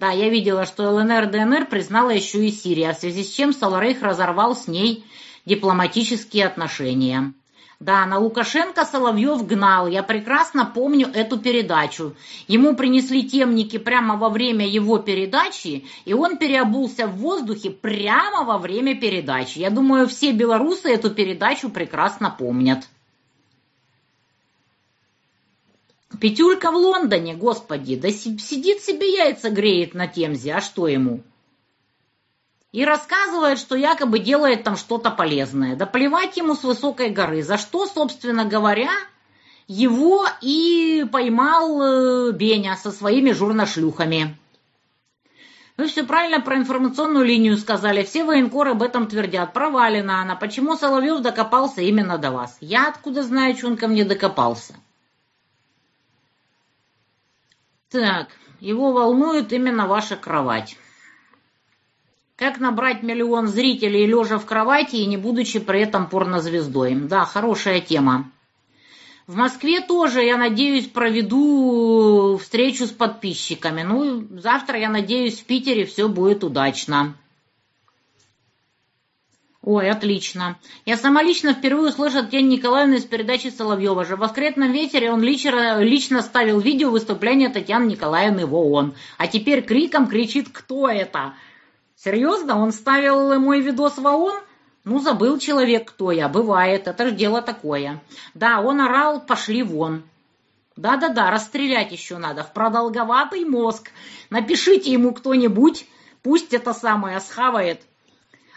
Да, я видела, что ЛНР ДНР признала еще и Сирия, в связи с чем Саларейх разорвал с ней дипломатические отношения. Да, на Лукашенко Соловьев гнал. Я прекрасно помню эту передачу. Ему принесли темники прямо во время его передачи, и он переобулся в воздухе прямо во время передачи. Я думаю, все белорусы эту передачу прекрасно помнят. Петюлька в Лондоне, господи, да сидит себе яйца греет на Темзе, а что ему? и рассказывает, что якобы делает там что-то полезное. Да плевать ему с высокой горы. За что, собственно говоря, его и поймал э, Беня со своими журношлюхами. Вы все правильно про информационную линию сказали. Все военкоры об этом твердят. Провалена она. Почему Соловьев докопался именно до вас? Я откуда знаю, что он ко мне докопался? Так, его волнует именно ваша кровать. Как набрать миллион зрителей, лежа в кровати и не будучи при этом порнозвездой? Да, хорошая тема. В Москве тоже, я надеюсь, проведу встречу с подписчиками. Ну, завтра, я надеюсь, в Питере все будет удачно. Ой, отлично. Я сама лично впервые услышала Татьяны Николаевны из передачи Соловьева же. В «Воскретном ветере» он лично, лично ставил видео выступления Татьяны Николаевны в ООН. А теперь криком кричит «Кто это?». Серьезно? Он ставил мой видос в ООН? Ну, забыл человек, кто я. Бывает, это же дело такое. Да, он орал, пошли вон. Да-да-да, расстрелять еще надо. В продолговатый мозг. Напишите ему кто-нибудь, пусть это самое схавает.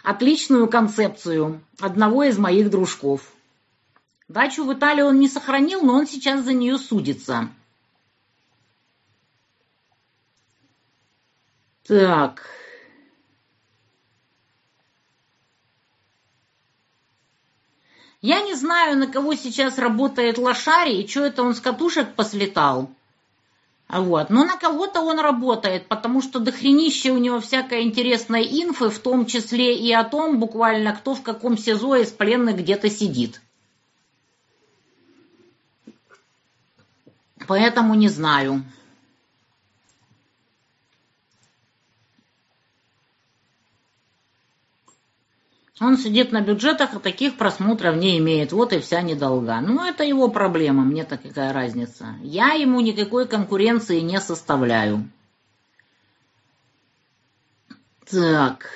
Отличную концепцию одного из моих дружков. Дачу в Италии он не сохранил, но он сейчас за нее судится. Так... Я не знаю, на кого сейчас работает Лошари и что это он с катушек послетал. Вот. Но на кого-то он работает, потому что дохренище у него всякой интересной инфы, в том числе и о том, буквально, кто в каком СИЗО из пленных где-то сидит. Поэтому не знаю. Он сидит на бюджетах, а таких просмотров не имеет. Вот и вся недолга. Ну, это его проблема, мне-то какая разница. Я ему никакой конкуренции не составляю. Так.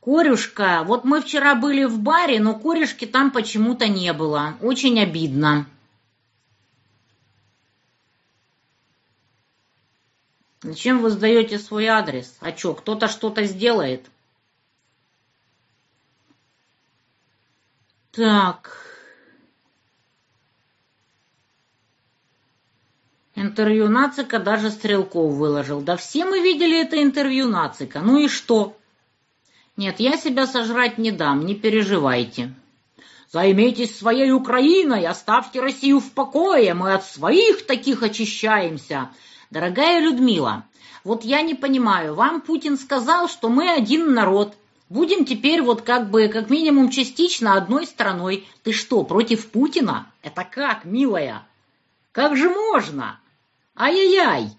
Корюшка. Вот мы вчера были в баре, но корюшки там почему-то не было. Очень обидно. Зачем вы сдаете свой адрес? А что, кто-то что-то сделает? Так. Интервью Нацика даже Стрелков выложил. Да все мы видели это интервью Нацика. Ну и что? Нет, я себя сожрать не дам, не переживайте. Займитесь своей Украиной, оставьте Россию в покое, мы от своих таких очищаемся. Дорогая Людмила, вот я не понимаю, вам Путин сказал, что мы один народ, Будем теперь вот как бы, как минимум частично одной страной. Ты что, против Путина? Это как, милая? Как же можно? Ай-яй-яй!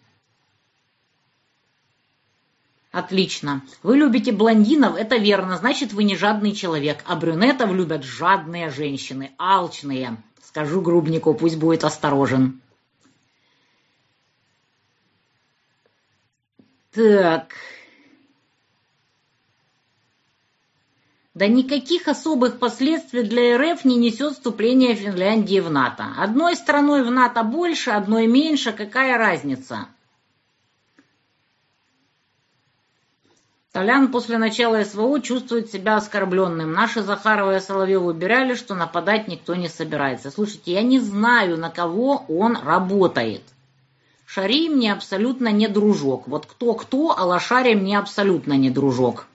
Отлично. Вы любите блондинов, это верно, значит, вы не жадный человек. А брюнетов любят жадные женщины, алчные. Скажу грубнику, пусть будет осторожен. Так, Да никаких особых последствий для РФ не несет вступление Финляндии в НАТО. Одной страной в НАТО больше, одной меньше, какая разница? Толян после начала СВО чувствует себя оскорбленным. Наши Захарова и Соловьев убирали, что нападать никто не собирается. Слушайте, я не знаю, на кого он работает. Шари мне абсолютно не дружок. Вот кто-кто, а Лошари мне абсолютно не дружок.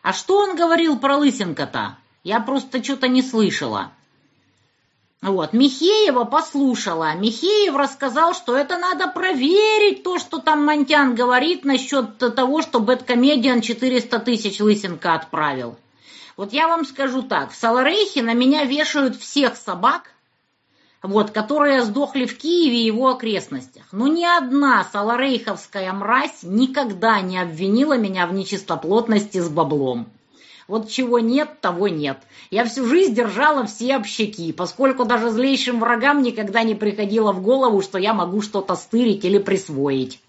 А что он говорил про Лысенко-то? Я просто что-то не слышала. Вот, Михеева послушала. Михеев рассказал, что это надо проверить, то, что там Монтян говорит насчет того, что Бэткомедиан 400 тысяч Лысенко отправил. Вот я вам скажу так, в Саларейхе на меня вешают всех собак, вот, которые сдохли в Киеве и его окрестностях. Но ни одна саларейховская мразь никогда не обвинила меня в нечистоплотности с баблом. Вот чего нет, того нет. Я всю жизнь держала все общаки, поскольку даже злейшим врагам никогда не приходило в голову, что я могу что-то стырить или присвоить.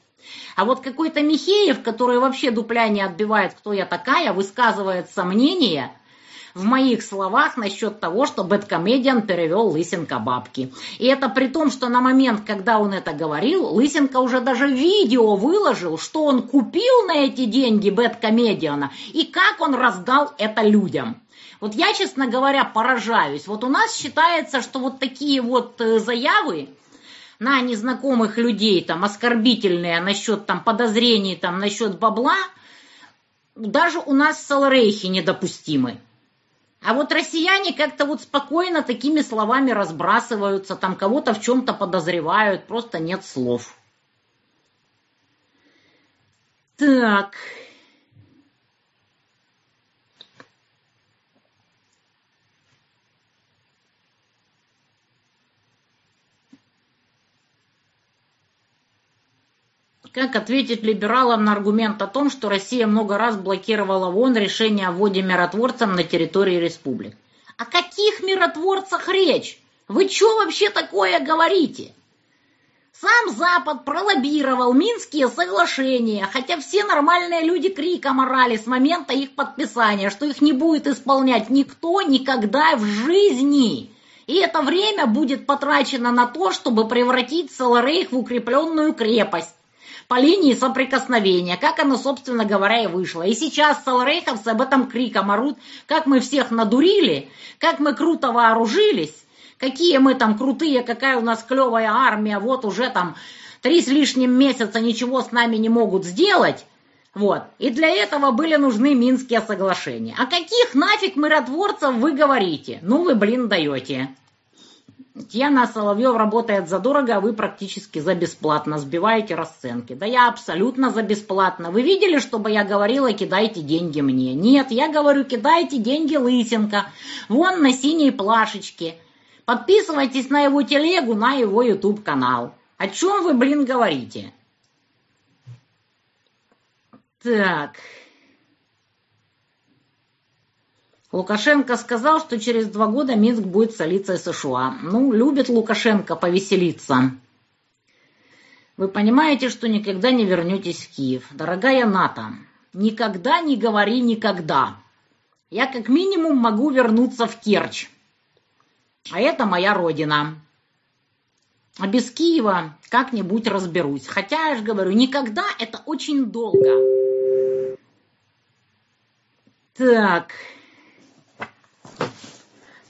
А вот какой-то Михеев, который вообще дупля не отбивает, кто я такая, высказывает сомнения – в моих словах насчет того, что Бэткомедиан перевел Лысенко бабки. И это при том, что на момент, когда он это говорил, Лысенко уже даже видео выложил, что он купил на эти деньги Бэткомедиана и как он раздал это людям. Вот я, честно говоря, поражаюсь. Вот у нас считается, что вот такие вот э, заявы на незнакомых людей, там, оскорбительные насчет там подозрений, там, насчет бабла, даже у нас в Саларейхе недопустимы. А вот россияне как-то вот спокойно такими словами разбрасываются, там кого-то в чем-то подозревают, просто нет слов. Так. Как ответить либералам на аргумент о том, что Россия много раз блокировала ВОН решение о вводе миротворцам на территории республик? О каких миротворцах речь? Вы что вообще такое говорите? Сам Запад пролоббировал Минские соглашения, хотя все нормальные люди криком орали с момента их подписания, что их не будет исполнять никто никогда в жизни. И это время будет потрачено на то, чтобы превратить Саларейх в укрепленную крепость по линии соприкосновения, как оно, собственно говоря, и вышло. И сейчас салрейховцы об этом криком орут, как мы всех надурили, как мы круто вооружились, какие мы там крутые, какая у нас клевая армия, вот уже там три с лишним месяца ничего с нами не могут сделать. Вот. И для этого были нужны Минские соглашения. А каких нафиг миротворцев вы говорите? Ну вы, блин, даете. Татьяна Соловьев работает задорого, а вы практически за бесплатно сбиваете расценки. Да я абсолютно за бесплатно. Вы видели, чтобы я говорила, кидайте деньги мне? Нет, я говорю, кидайте деньги Лысенко. Вон на синей плашечке. Подписывайтесь на его телегу, на его YouTube канал. О чем вы, блин, говорите? Так... Лукашенко сказал, что через два года Минск будет столицей США. Ну, любит Лукашенко повеселиться. Вы понимаете, что никогда не вернетесь в Киев. Дорогая НАТО, никогда не говори никогда. Я как минимум могу вернуться в Керчь. А это моя родина. А без Киева как-нибудь разберусь. Хотя, я же говорю, никогда это очень долго. Так...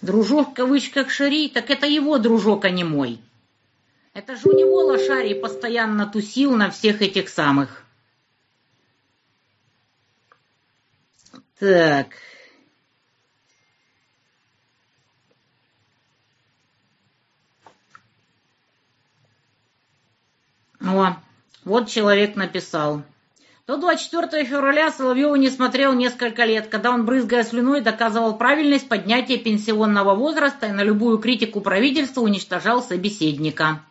Дружок в кавычках Шари, так это его дружок, а не мой. Это же у него лошарий постоянно тусил на всех этих самых. Так. О, вот человек написал. До 24 февраля Соловьеву не смотрел несколько лет, когда он, брызгая слюной, доказывал правильность поднятия пенсионного возраста и на любую критику правительства уничтожал собеседника.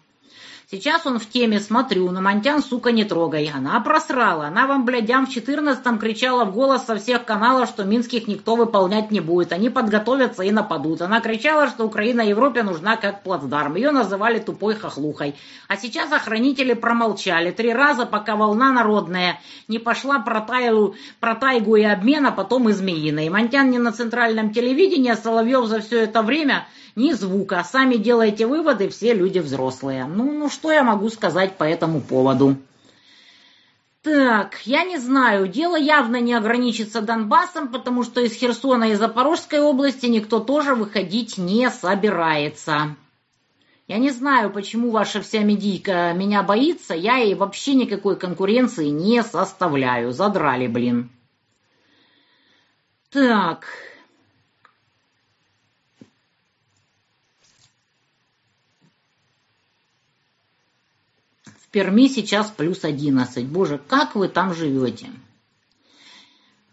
Сейчас он в теме, смотрю, но Монтян, сука, не трогай. Она просрала. Она вам, блядям, в четырнадцатом кричала в голос со всех каналов, что Минских никто выполнять не будет. Они подготовятся и нападут. Она кричала, что Украина Европе нужна как плацдарм. Ее называли тупой хохлухой. А сейчас охранители промолчали. Три раза, пока волна народная не пошла про, тайгу, про тайгу и обмен, а потом и змеиной. Монтян не на центральном телевидении, а Соловьев за все это время ни звука. Сами делайте выводы, все люди взрослые. Ну, ну что я могу сказать по этому поводу? Так, я не знаю, дело явно не ограничится Донбассом, потому что из Херсона и Запорожской области никто тоже выходить не собирается. Я не знаю, почему ваша вся медийка меня боится, я ей вообще никакой конкуренции не составляю. Задрали, блин. Так, Перми сейчас плюс 11. Боже, как вы там живете?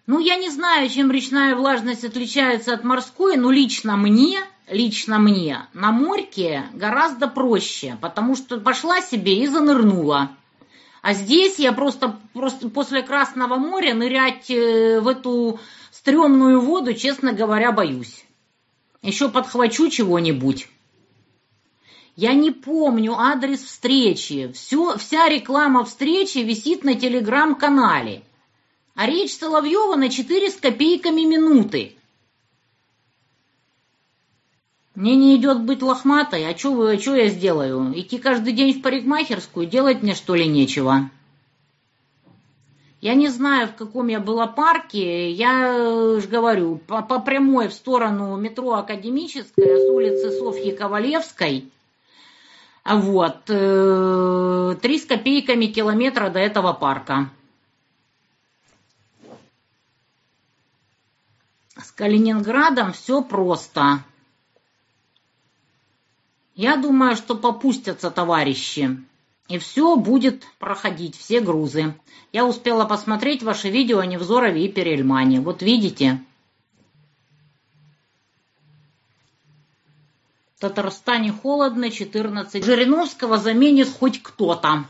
Ну, я не знаю, чем речная влажность отличается от морской, но лично мне, лично мне, на морьке гораздо проще, потому что пошла себе и занырнула. А здесь я просто, просто после Красного моря нырять э, в эту стрёмную воду, честно говоря, боюсь. Еще подхвачу чего-нибудь. Я не помню адрес встречи. Все, вся реклама встречи висит на телеграм-канале. А речь Соловьева на 4 с копейками минуты. Мне не идет быть лохматой, а что а я сделаю? Идти каждый день в парикмахерскую, делать мне что ли нечего? Я не знаю, в каком я была парке, я э, же говорю, по, по прямой в сторону метро Академическая с улицы Софьи Ковалевской – вот. Э, три с копейками километра до этого парка. С Калининградом все просто. Я думаю, что попустятся товарищи. И все будет проходить, все грузы. Я успела посмотреть ваши видео о Невзорове и Перельмане. Вот видите, Татарстане холодно, 14. Жириновского заменит хоть кто-то.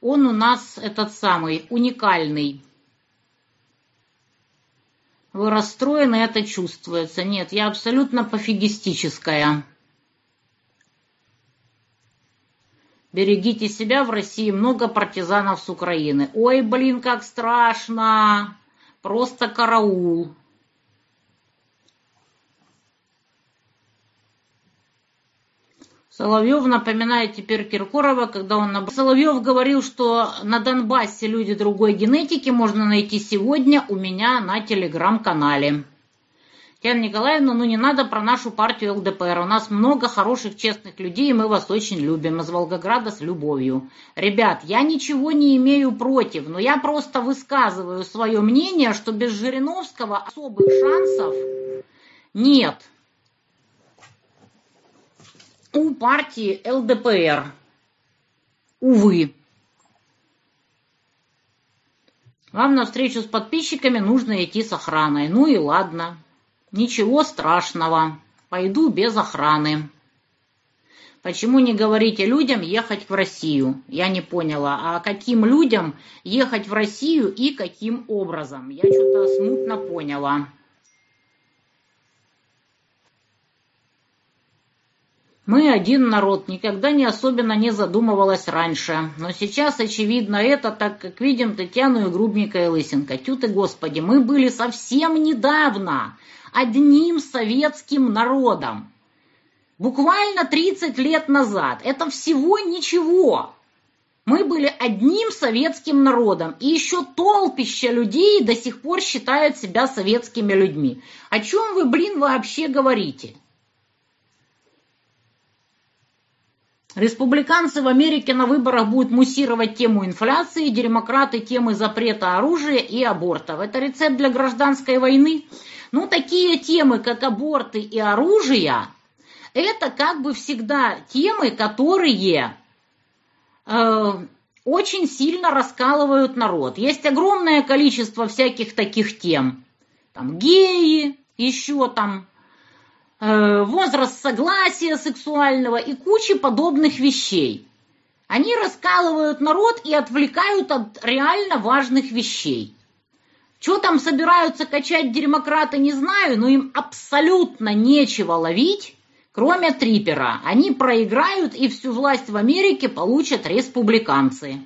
Он у нас этот самый, уникальный. Вы расстроены, это чувствуется. Нет, я абсолютно пофигистическая. Берегите себя, в России много партизанов с Украины. Ой, блин, как страшно. Просто караул. Соловьев напоминает теперь Киркорова, когда он... На... Соловьев говорил, что на Донбассе люди другой генетики можно найти сегодня у меня на телеграм-канале. Татьяна Николаевна, ну не надо про нашу партию ЛДПР. У нас много хороших, честных людей, и мы вас очень любим. Из Волгограда с любовью. Ребят, я ничего не имею против, но я просто высказываю свое мнение, что без Жириновского особых шансов нет у партии ЛДПР. Увы. Вам на встречу с подписчиками нужно идти с охраной. Ну и ладно. Ничего страшного. Пойду без охраны. Почему не говорите людям ехать в Россию? Я не поняла. А каким людям ехать в Россию и каким образом? Я что-то смутно поняла. Мы один народ, никогда не особенно не задумывалась раньше. Но сейчас очевидно это, так как видим Татьяну и Грубника и Лысенко. Тю ты, Господи, мы были совсем недавно одним советским народом. Буквально 30 лет назад. Это всего ничего. Мы были одним советским народом, и еще толпища людей до сих пор считают себя советскими людьми. О чем вы, блин, вообще говорите? Республиканцы в Америке на выборах будут муссировать тему инфляции, демократы темы запрета оружия и абортов. Это рецепт для гражданской войны. Ну, такие темы, как аборты и оружие, это как бы всегда темы, которые э, очень сильно раскалывают народ. Есть огромное количество всяких таких тем. Там геи, еще там возраст согласия сексуального и кучи подобных вещей. Они раскалывают народ и отвлекают от реально важных вещей. Что там собираются качать демократы, не знаю, но им абсолютно нечего ловить, кроме трипера. Они проиграют и всю власть в Америке получат республиканцы.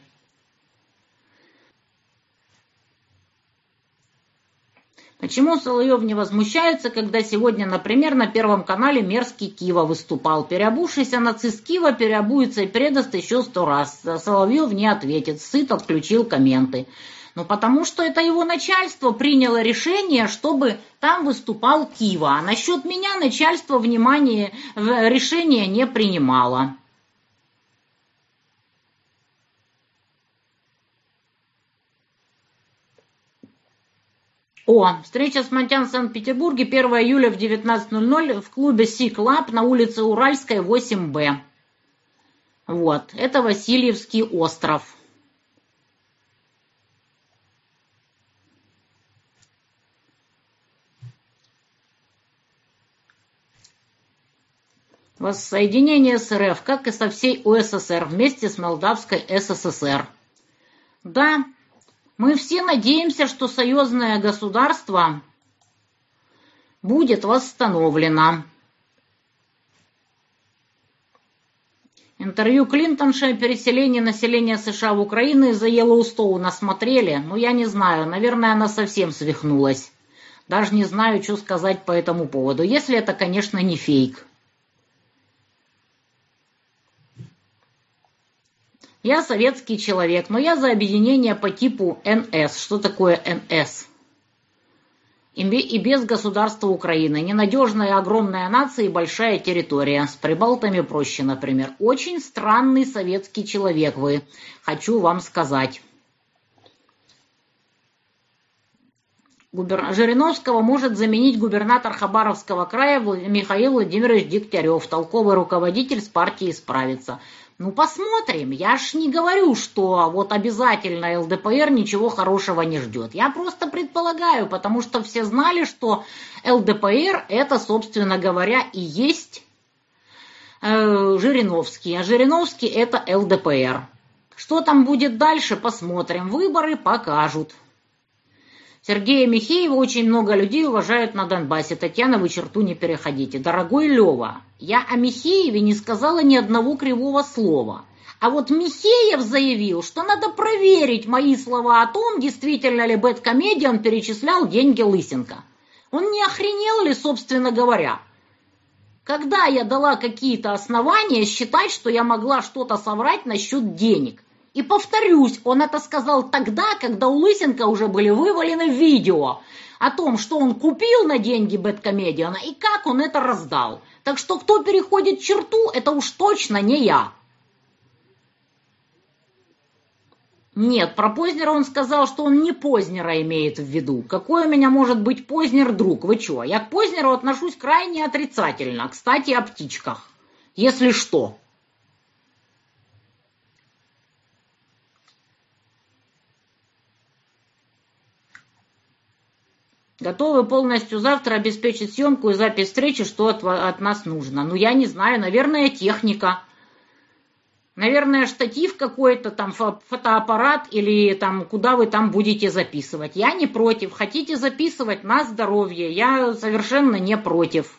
Почему Соловьев не возмущается, когда сегодня, например, на Первом канале мерзкий Кива выступал? Переобувшийся нацист Кива переобуется и предаст еще сто раз. Соловьев не ответит, сыт отключил комменты. Ну, потому что это его начальство приняло решение, чтобы там выступал Кива. А насчет меня начальство внимания решения не принимало. О, встреча с Монтян в Санкт-Петербурге 1 июля в 19.00 в клубе Си-Клаб на улице Уральская, 8Б. Вот, это Васильевский остров. Воссоединение с РФ, как и со всей УССР, вместе с Молдавской СССР. Да, мы все надеемся, что союзное государство будет восстановлено. Интервью Клинтонша о переселении населения США в Украину из-за Йеллоустоуна смотрели? Ну, я не знаю. Наверное, она совсем свихнулась. Даже не знаю, что сказать по этому поводу. Если это, конечно, не фейк. Я советский человек, но я за объединение по типу НС. Что такое НС? И без государства Украины. Ненадежная огромная нация и большая территория. С прибалтами проще, например. Очень странный советский человек вы, хочу вам сказать. Жириновского может заменить губернатор Хабаровского края Михаил Владимирович Дегтярев, толковый руководитель с партией «Справится». Ну, посмотрим. Я ж не говорю, что вот обязательно ЛДПР ничего хорошего не ждет. Я просто предполагаю, потому что все знали, что ЛДПР это, собственно говоря, и есть э, Жириновский. А Жириновский это ЛДПР. Что там будет дальше, посмотрим. Выборы покажут. Сергея Михеева очень много людей уважают на Донбассе. Татьяна, вы черту не переходите. Дорогой Лева, я о Михееве не сказала ни одного кривого слова. А вот Михеев заявил, что надо проверить мои слова о том, действительно ли Бэткомедиан перечислял деньги Лысенко. Он не охренел ли, собственно говоря? Когда я дала какие-то основания считать, что я могла что-то соврать насчет денег – и повторюсь, он это сказал тогда, когда у Лысенко уже были вывалены видео о том, что он купил на деньги Бэткомедиана и как он это раздал. Так что кто переходит черту, это уж точно не я. Нет, про Познера он сказал, что он не Познера имеет в виду. Какой у меня может быть Познер друг? Вы чё? Я к Познеру отношусь крайне отрицательно. Кстати, о птичках. Если что. Готовы полностью завтра обеспечить съемку и запись встречи, что от, от нас нужно. Ну, я не знаю, наверное, техника. Наверное, штатив какой-то, там фотоаппарат или там куда вы там будете записывать. Я не против. Хотите записывать на здоровье, я совершенно не против.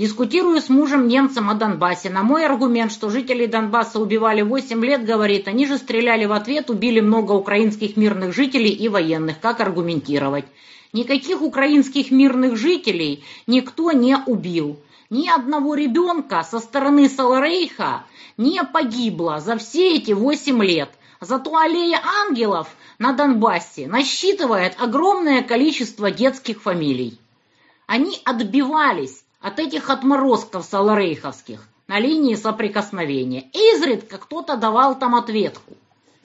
Дискутирую с мужем немцем о Донбассе. На мой аргумент, что жителей Донбасса убивали 8 лет, говорит, они же стреляли в ответ, убили много украинских мирных жителей и военных. Как аргументировать? Никаких украинских мирных жителей никто не убил. Ни одного ребенка со стороны Саларейха не погибло за все эти 8 лет. Зато аллея ангелов на Донбассе насчитывает огромное количество детских фамилий. Они отбивались от этих отморозков саларейховских на линии соприкосновения. Изредка кто-то давал там ответку.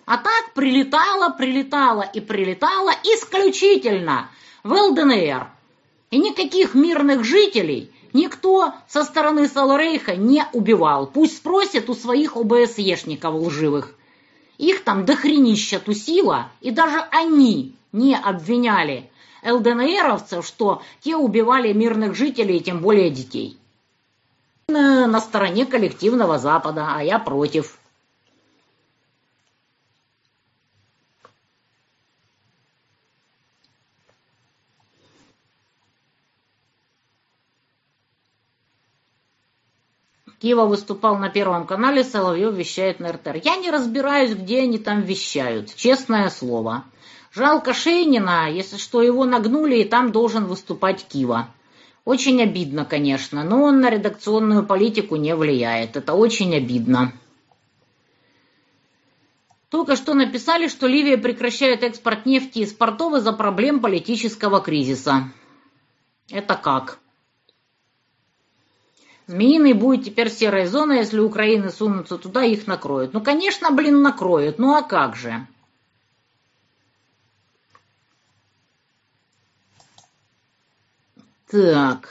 А так прилетало, прилетало и прилетало исключительно в ЛДНР. И никаких мирных жителей никто со стороны Саларейха не убивал. Пусть спросят у своих ОБСЕшников лживых. Их там дохренища тусило, и даже они не обвиняли ЛДНРовцев, что те убивали мирных жителей, тем более детей. На стороне коллективного Запада, а я против. Киева выступал на Первом канале, Соловьев вещает на РТР. Я не разбираюсь, где они там вещают, честное слово. Жалко Шейнина, если что, его нагнули, и там должен выступать Кива. Очень обидно, конечно, но он на редакционную политику не влияет. Это очень обидно. Только что написали, что Ливия прекращает экспорт нефти из портов из-за проблем политического кризиса. Это как? Змеиный будет теперь серой зоной, если Украины сунутся туда, их накроют. Ну, конечно, блин, накроют. Ну, а как же? Так.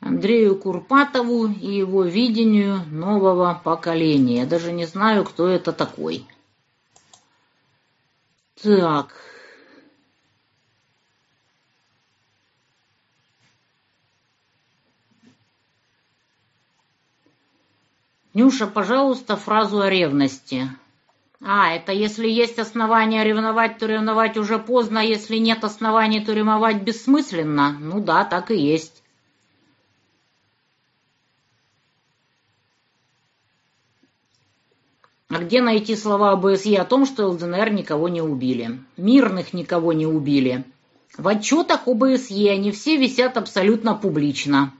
Андрею Курпатову и его видению нового поколения. Я даже не знаю, кто это такой. Так. Нюша, пожалуйста, фразу о ревности. А, это если есть основания ревновать, то ревновать уже поздно, а если нет оснований, то ревновать бессмысленно. Ну да, так и есть. А где найти слова ОБСЕ о том, что ЛДНР никого не убили? Мирных никого не убили. В отчетах ОБСЕ они все висят абсолютно публично.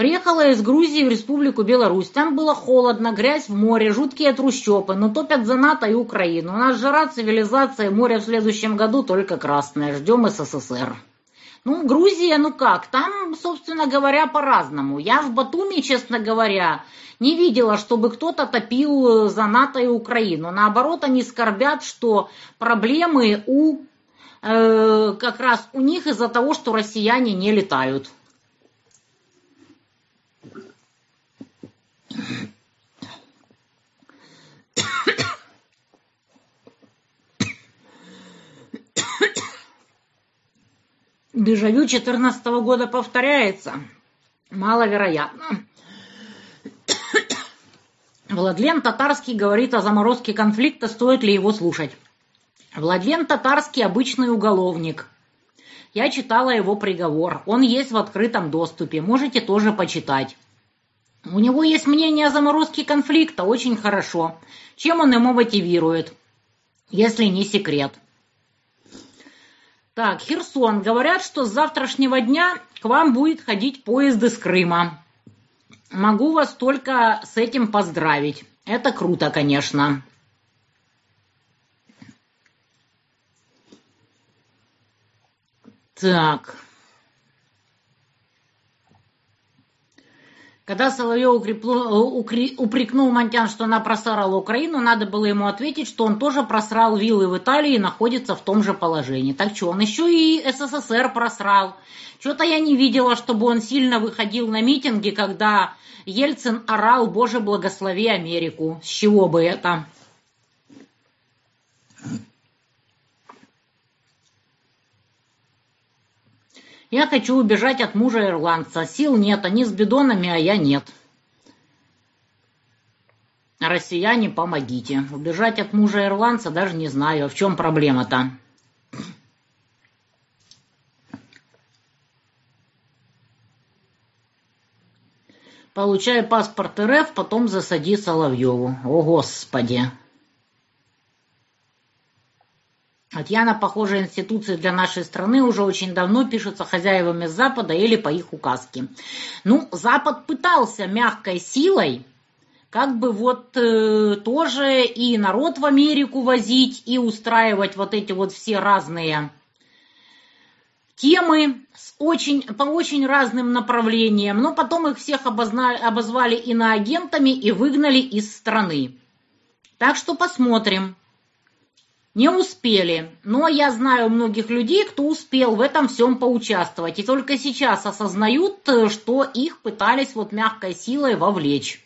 Приехала из Грузии в Республику Беларусь. Там было холодно, грязь в море, жуткие трущобы, но топят за НАТО и Украину. У нас жара, цивилизация, море в следующем году только красное. Ждем СССР. Ну, Грузия, ну как, там, собственно говоря, по-разному. Я в Батуми, честно говоря, не видела, чтобы кто-то топил за НАТО и Украину. Наоборот, они скорбят, что проблемы у э, как раз у них из-за того, что россияне не летают. Дежавю 14 года повторяется. Маловероятно. Владлен Татарский говорит о заморозке конфликта, стоит ли его слушать. Владлен Татарский обычный уголовник. Я читала его приговор. Он есть в открытом доступе. Можете тоже почитать. У него есть мнение о заморозке конфликта, очень хорошо. Чем он ему мотивирует, если не секрет? Так, Херсон. Говорят, что с завтрашнего дня к вам будет ходить поезд из Крыма. Могу вас только с этим поздравить. Это круто, конечно. Так. Когда Соловьев упрекнул Монтян, что она просрала Украину, надо было ему ответить, что он тоже просрал виллы в Италии и находится в том же положении. Так что, он еще и СССР просрал. Что-то я не видела, чтобы он сильно выходил на митинги, когда Ельцин орал «Боже, благослови Америку». С чего бы это? Я хочу убежать от мужа ирландца. Сил нет, они с бидонами, а я нет. Россияне, помогите. Убежать от мужа ирландца даже не знаю. В чем проблема-то? Получай паспорт РФ, потом засади Соловьеву. О, Господи! Татьяна, похоже, институции для нашей страны уже очень давно пишутся хозяевами Запада или по их указке. Ну, Запад пытался мягкой силой как бы вот э, тоже и народ в Америку возить, и устраивать вот эти вот все разные темы с очень, по очень разным направлениям, но потом их всех обознали, обозвали иноагентами и выгнали из страны. Так что посмотрим. Не успели, но я знаю многих людей, кто успел в этом всем поучаствовать, и только сейчас осознают, что их пытались вот мягкой силой вовлечь.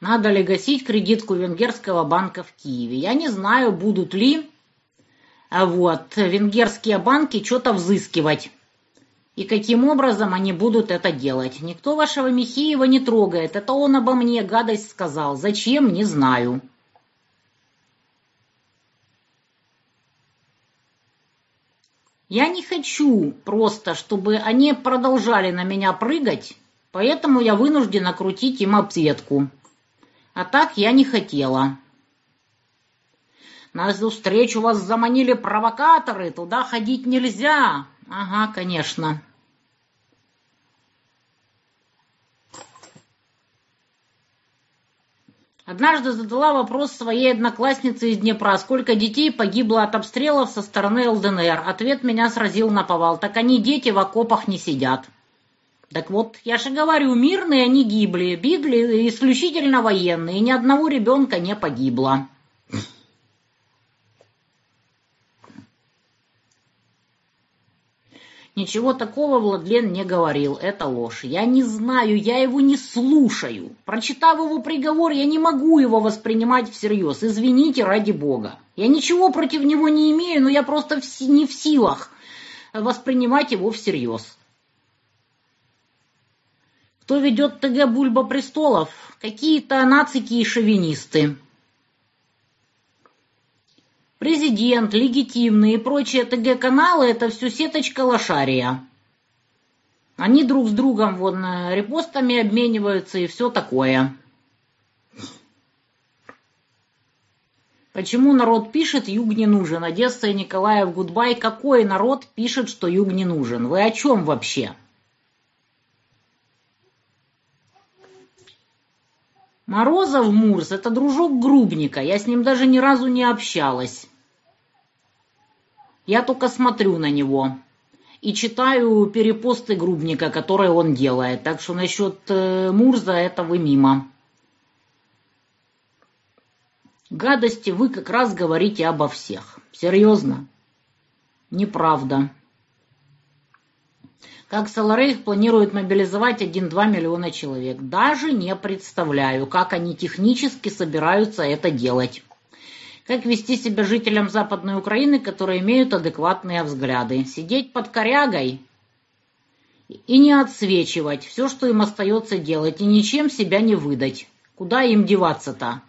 Надо ли гасить кредитку венгерского банка в Киеве? Я не знаю, будут ли а вот, венгерские банки что-то взыскивать. И каким образом они будут это делать? Никто вашего Михеева не трогает. Это он обо мне гадость сказал. Зачем? Не знаю. Я не хочу просто, чтобы они продолжали на меня прыгать, поэтому я вынуждена крутить им обсветку. А так я не хотела. На встречу вас заманили провокаторы, туда ходить нельзя. Ага, конечно. Однажды задала вопрос своей однокласснице из Днепра, сколько детей погибло от обстрелов со стороны ЛДНР. Ответ меня сразил на повал. Так они дети в окопах не сидят. Так вот, я же говорю, мирные они гибли, бигли исключительно военные, ни одного ребенка не погибло. Ничего такого Владлен не говорил, это ложь. Я не знаю, я его не слушаю. Прочитав его приговор, я не могу его воспринимать всерьез. Извините, ради бога. Я ничего против него не имею, но я просто не в силах воспринимать его всерьез. Кто ведет ТГ Бульба Престолов? Какие-то нацики и шовинисты. Президент, легитимные и прочие ТГ-каналы – это все сеточка лошария. Они друг с другом вон репостами обмениваются и все такое. Почему народ пишет, юг не нужен? Одесса и Николаев, гудбай. Какой народ пишет, что юг не нужен? Вы о чем вообще? Морозов Мурс – это дружок Грубника, я с ним даже ни разу не общалась. Я только смотрю на него и читаю перепосты Грубника, которые он делает. Так что насчет э, Мурза это вы мимо. Гадости вы как раз говорите обо всех. Серьезно? Неправда как Саларейх планирует мобилизовать 1-2 миллиона человек. Даже не представляю, как они технически собираются это делать. Как вести себя жителям Западной Украины, которые имеют адекватные взгляды. Сидеть под корягой и не отсвечивать все, что им остается делать, и ничем себя не выдать. Куда им деваться-то?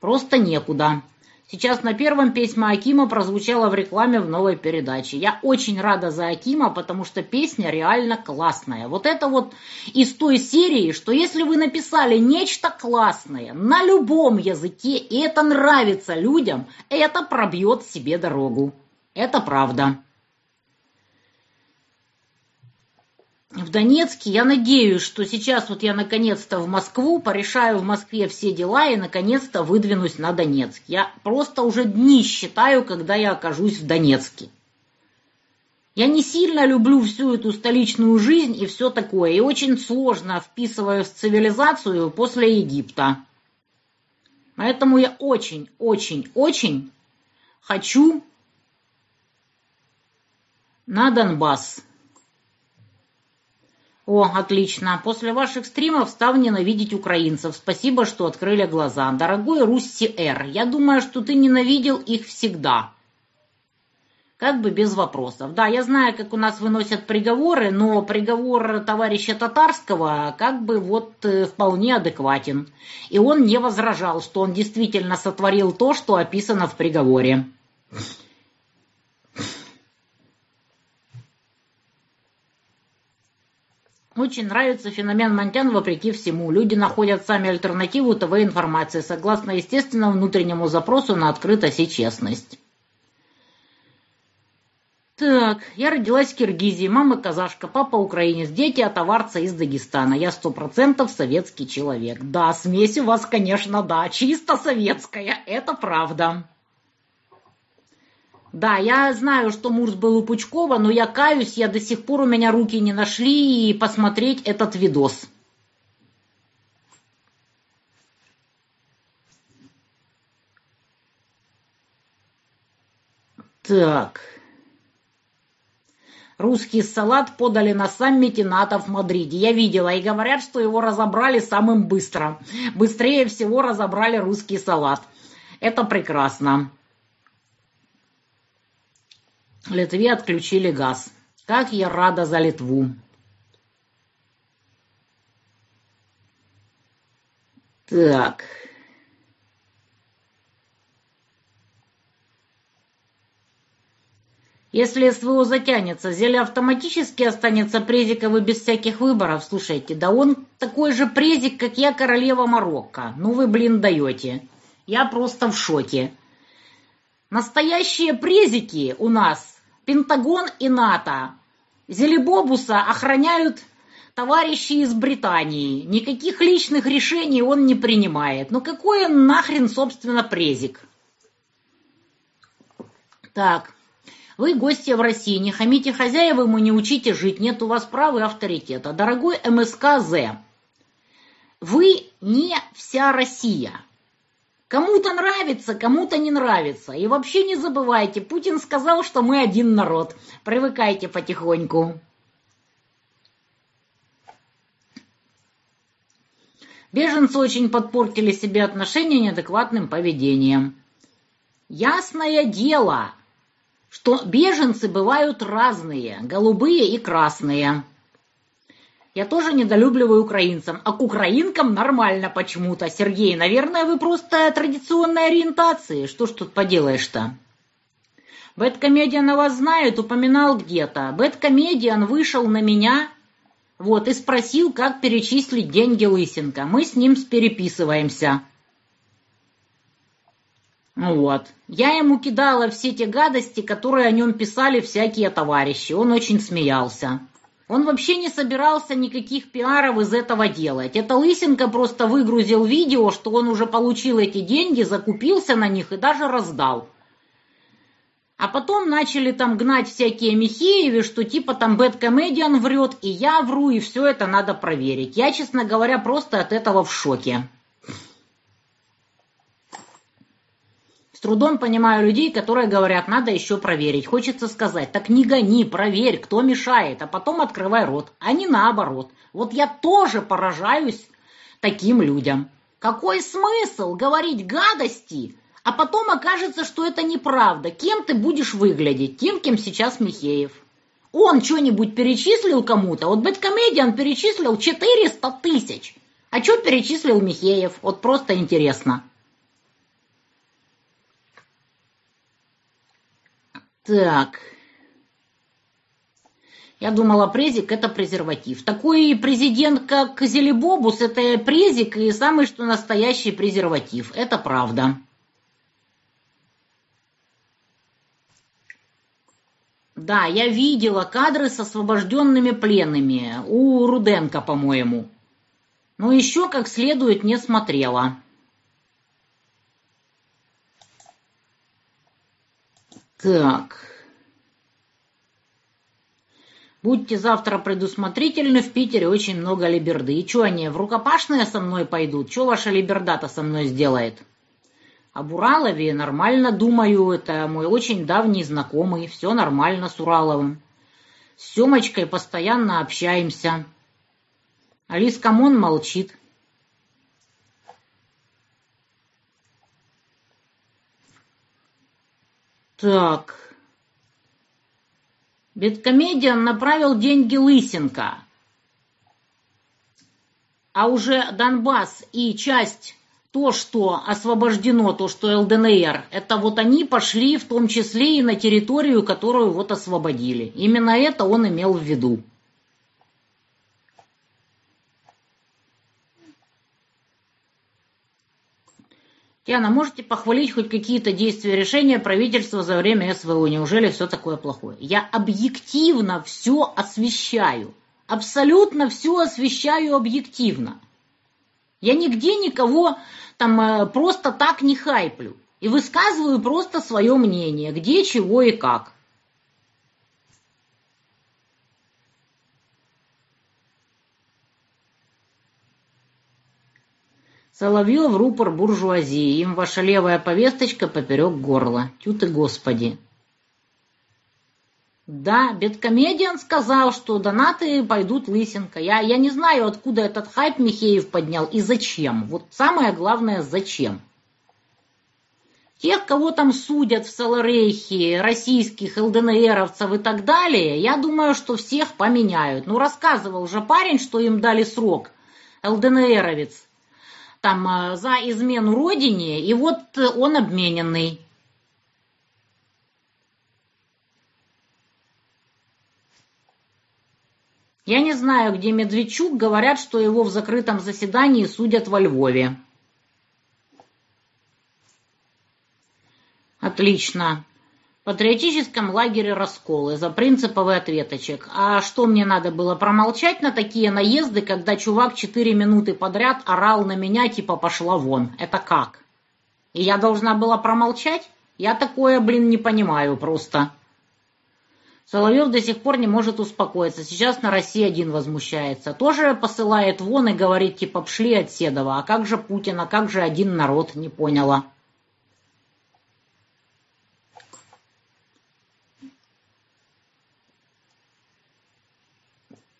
Просто некуда. Сейчас на первом песня Акима прозвучала в рекламе в новой передаче. Я очень рада за Акима, потому что песня реально классная. Вот это вот из той серии, что если вы написали нечто классное на любом языке, и это нравится людям, это пробьет себе дорогу. Это правда. В Донецке. Я надеюсь, что сейчас вот я наконец-то в Москву, порешаю в Москве все дела и наконец-то выдвинусь на Донецк. Я просто уже дни считаю, когда я окажусь в Донецке. Я не сильно люблю всю эту столичную жизнь и все такое, и очень сложно вписываюсь в цивилизацию после Египта. Поэтому я очень, очень, очень хочу на Донбасс. О, отлично. После ваших стримов стал ненавидеть украинцев. Спасибо, что открыли глаза. Дорогой Русси Р, я думаю, что ты ненавидел их всегда. Как бы без вопросов. Да, я знаю, как у нас выносят приговоры, но приговор товарища Татарского как бы вот э, вполне адекватен. И он не возражал, что он действительно сотворил то, что описано в приговоре. Очень нравится феномен Монтян вопреки всему. Люди находят сами альтернативу ТВ-информации, согласно естественному внутреннему запросу на открытость и честность. Так, я родилась в Киргизии, мама казашка, папа украинец, дети от аварца из Дагестана. Я сто процентов советский человек. Да, смесь у вас, конечно, да, чисто советская, это правда. Да, я знаю, что Мурс был у Пучкова, но я каюсь, я до сих пор у меня руки не нашли и посмотреть этот видос. Так. Русский салат подали на саммите НАТО в Мадриде. Я видела, и говорят, что его разобрали самым быстро. Быстрее всего разобрали русский салат. Это прекрасно. Литве отключили газ. Как я рада за Литву. Так. Если СВО затянется, Зеля автоматически останется презиком и без всяких выборов. Слушайте, да он такой же презик, как я, королева Марокко. Ну вы, блин, даете. Я просто в шоке. Настоящие презики у нас Пентагон и НАТО. Зелебобуса охраняют товарищи из Британии. Никаких личных решений он не принимает. Ну какой он нахрен, собственно, презик? Так, вы гости в России, не хамите хозяевам и не учите жить, нет у вас права и авторитета. Дорогой МСК-З, вы не вся Россия. Кому-то нравится, кому-то не нравится. И вообще не забывайте, Путин сказал, что мы один народ. Привыкайте потихоньку. Беженцы очень подпортили себе отношения неадекватным поведением. Ясное дело, что беженцы бывают разные, голубые и красные. Я тоже недолюбливаю украинцам, а к украинкам нормально почему-то. Сергей, наверное, вы просто традиционной ориентации. Что ж тут поделаешь-то? Бэткомедиан вас знает, упоминал где-то. Бэткомедиан вышел на меня, вот, и спросил, как перечислить деньги Лысенко. Мы с ним переписываемся. Вот. Я ему кидала все те гадости, которые о нем писали всякие товарищи. Он очень смеялся. Он вообще не собирался никаких пиаров из этого делать. Это Лысенко просто выгрузил видео, что он уже получил эти деньги, закупился на них и даже раздал. А потом начали там гнать всякие Михеевы, что типа там Бэткомедиан врет, и я вру, и все это надо проверить. Я, честно говоря, просто от этого в шоке. С трудом понимаю людей, которые говорят, надо еще проверить. Хочется сказать, так не гони, проверь, кто мешает, а потом открывай рот, а не наоборот. Вот я тоже поражаюсь таким людям. Какой смысл говорить гадости, а потом окажется, что это неправда? Кем ты будешь выглядеть? Тем, кем сейчас Михеев. Он что-нибудь перечислил кому-то? Вот Бэткомедиан перечислил 400 тысяч. А что перечислил Михеев? Вот просто интересно. Так. Я думала, презик это презерватив. Такой президент, как Зелебобус, это презик и самый что настоящий презерватив. Это правда. Да, я видела кадры с освобожденными пленными у Руденко, по-моему. Но еще как следует не смотрела. Так. Будьте завтра предусмотрительны, в Питере очень много либерды. И что они, в рукопашные со мной пойдут? Что ваша либерда-то со мной сделает? Об Уралове нормально думаю, это мой очень давний знакомый, все нормально с Ураловым. С Семочкой постоянно общаемся. Алис Камон молчит. Так. BadComedian направил деньги Лысенко. А уже Донбасс и часть то, что освобождено, то, что ЛДНР, это вот они пошли в том числе и на территорию, которую вот освободили. Именно это он имел в виду. Яна, можете похвалить хоть какие-то действия решения правительства за время СВО? Неужели все такое плохое? Я объективно все освещаю. Абсолютно все освещаю объективно. Я нигде никого там э, просто так не хайплю. И высказываю просто свое мнение, где, чего и как. Соловьев рупор буржуазии, им ваша левая повесточка поперек горла. Тю ты, Господи! Да, Беткомедиан сказал, что донаты пойдут лысинка. Я, я не знаю, откуда этот хайп Михеев поднял и зачем. Вот самое главное, зачем. Тех, кого там судят в Саларейхе, российских ЛДНРовцев и так далее, я думаю, что всех поменяют. Ну, рассказывал же парень, что им дали срок, ЛДНРовец там э, за измену родине, и вот он обмененный. Я не знаю, где Медведчук, говорят, что его в закрытом заседании судят во Львове. Отлично патриотическом лагере расколы за принциповый ответочек. А что мне надо было промолчать на такие наезды, когда чувак четыре минуты подряд орал на меня, типа пошла вон? Это как? И я должна была промолчать? Я такое, блин, не понимаю просто. Соловьев до сих пор не может успокоиться. Сейчас на России один возмущается. Тоже посылает вон и говорит, типа, пшли от Седова. А как же Путин, а как же один народ? Не поняла.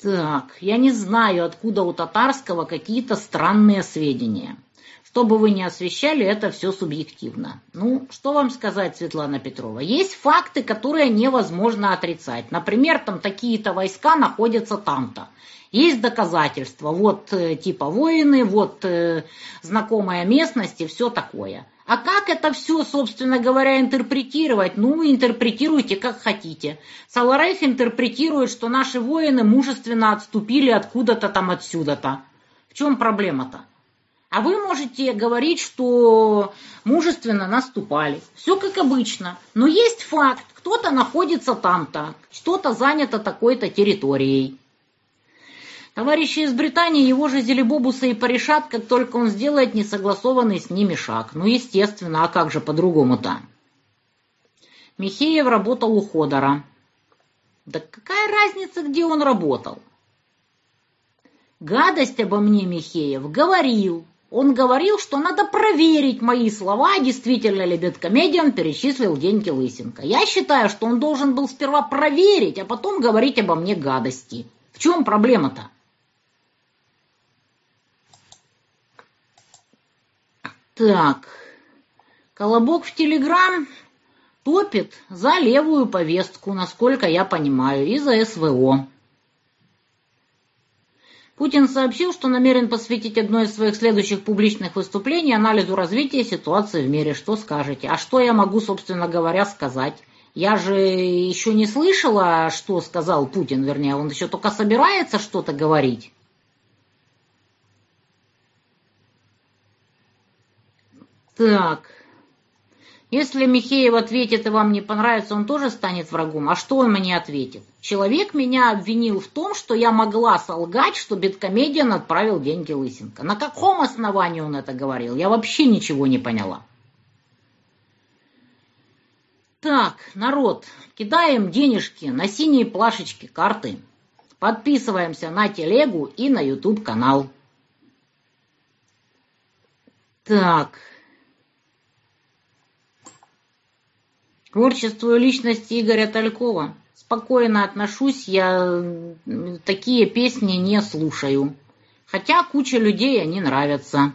Так, я не знаю, откуда у татарского какие-то странные сведения. Что бы вы ни освещали, это все субъективно. Ну, что вам сказать, Светлана Петрова? Есть факты, которые невозможно отрицать. Например, там такие-то войска находятся там-то. Есть доказательства. Вот э, типа воины, вот э, знакомая местность и все такое. А как это все, собственно говоря, интерпретировать? Ну, интерпретируйте как хотите. Саларейх интерпретирует, что наши воины мужественно отступили откуда-то там отсюда-то. В чем проблема-то? А вы можете говорить, что мужественно наступали. Все как обычно. Но есть факт. Кто-то находится там-то. Что-то занято такой-то территорией. Товарищи из Британии его же Зелебобуса и порешат, как только он сделает несогласованный с ними шаг. Ну, естественно, а как же по-другому-то? Михеев работал у Ходора. Да какая разница, где он работал? Гадость обо мне Михеев говорил. Он говорил, что надо проверить мои слова, действительно ли Беткомедиан перечислил деньги Лысенко. Я считаю, что он должен был сперва проверить, а потом говорить обо мне гадости. В чем проблема-то? Так, Колобок в Телеграм топит за левую повестку, насколько я понимаю, и за СВО. Путин сообщил, что намерен посвятить одно из своих следующих публичных выступлений анализу развития ситуации в мире. Что скажете? А что я могу, собственно говоря, сказать? Я же еще не слышала, что сказал Путин, вернее, он еще только собирается что-то говорить. Так. Если Михеев ответит и вам не понравится, он тоже станет врагом. А что он мне ответит? Человек меня обвинил в том, что я могла солгать, что Беткомедиан отправил деньги Лысенко. На каком основании он это говорил? Я вообще ничего не поняла. Так, народ, кидаем денежки на синие плашечки карты. Подписываемся на телегу и на YouTube канал. Так. Творчеству личности Игоря Талькова спокойно отношусь, я такие песни не слушаю. Хотя куча людей они нравятся.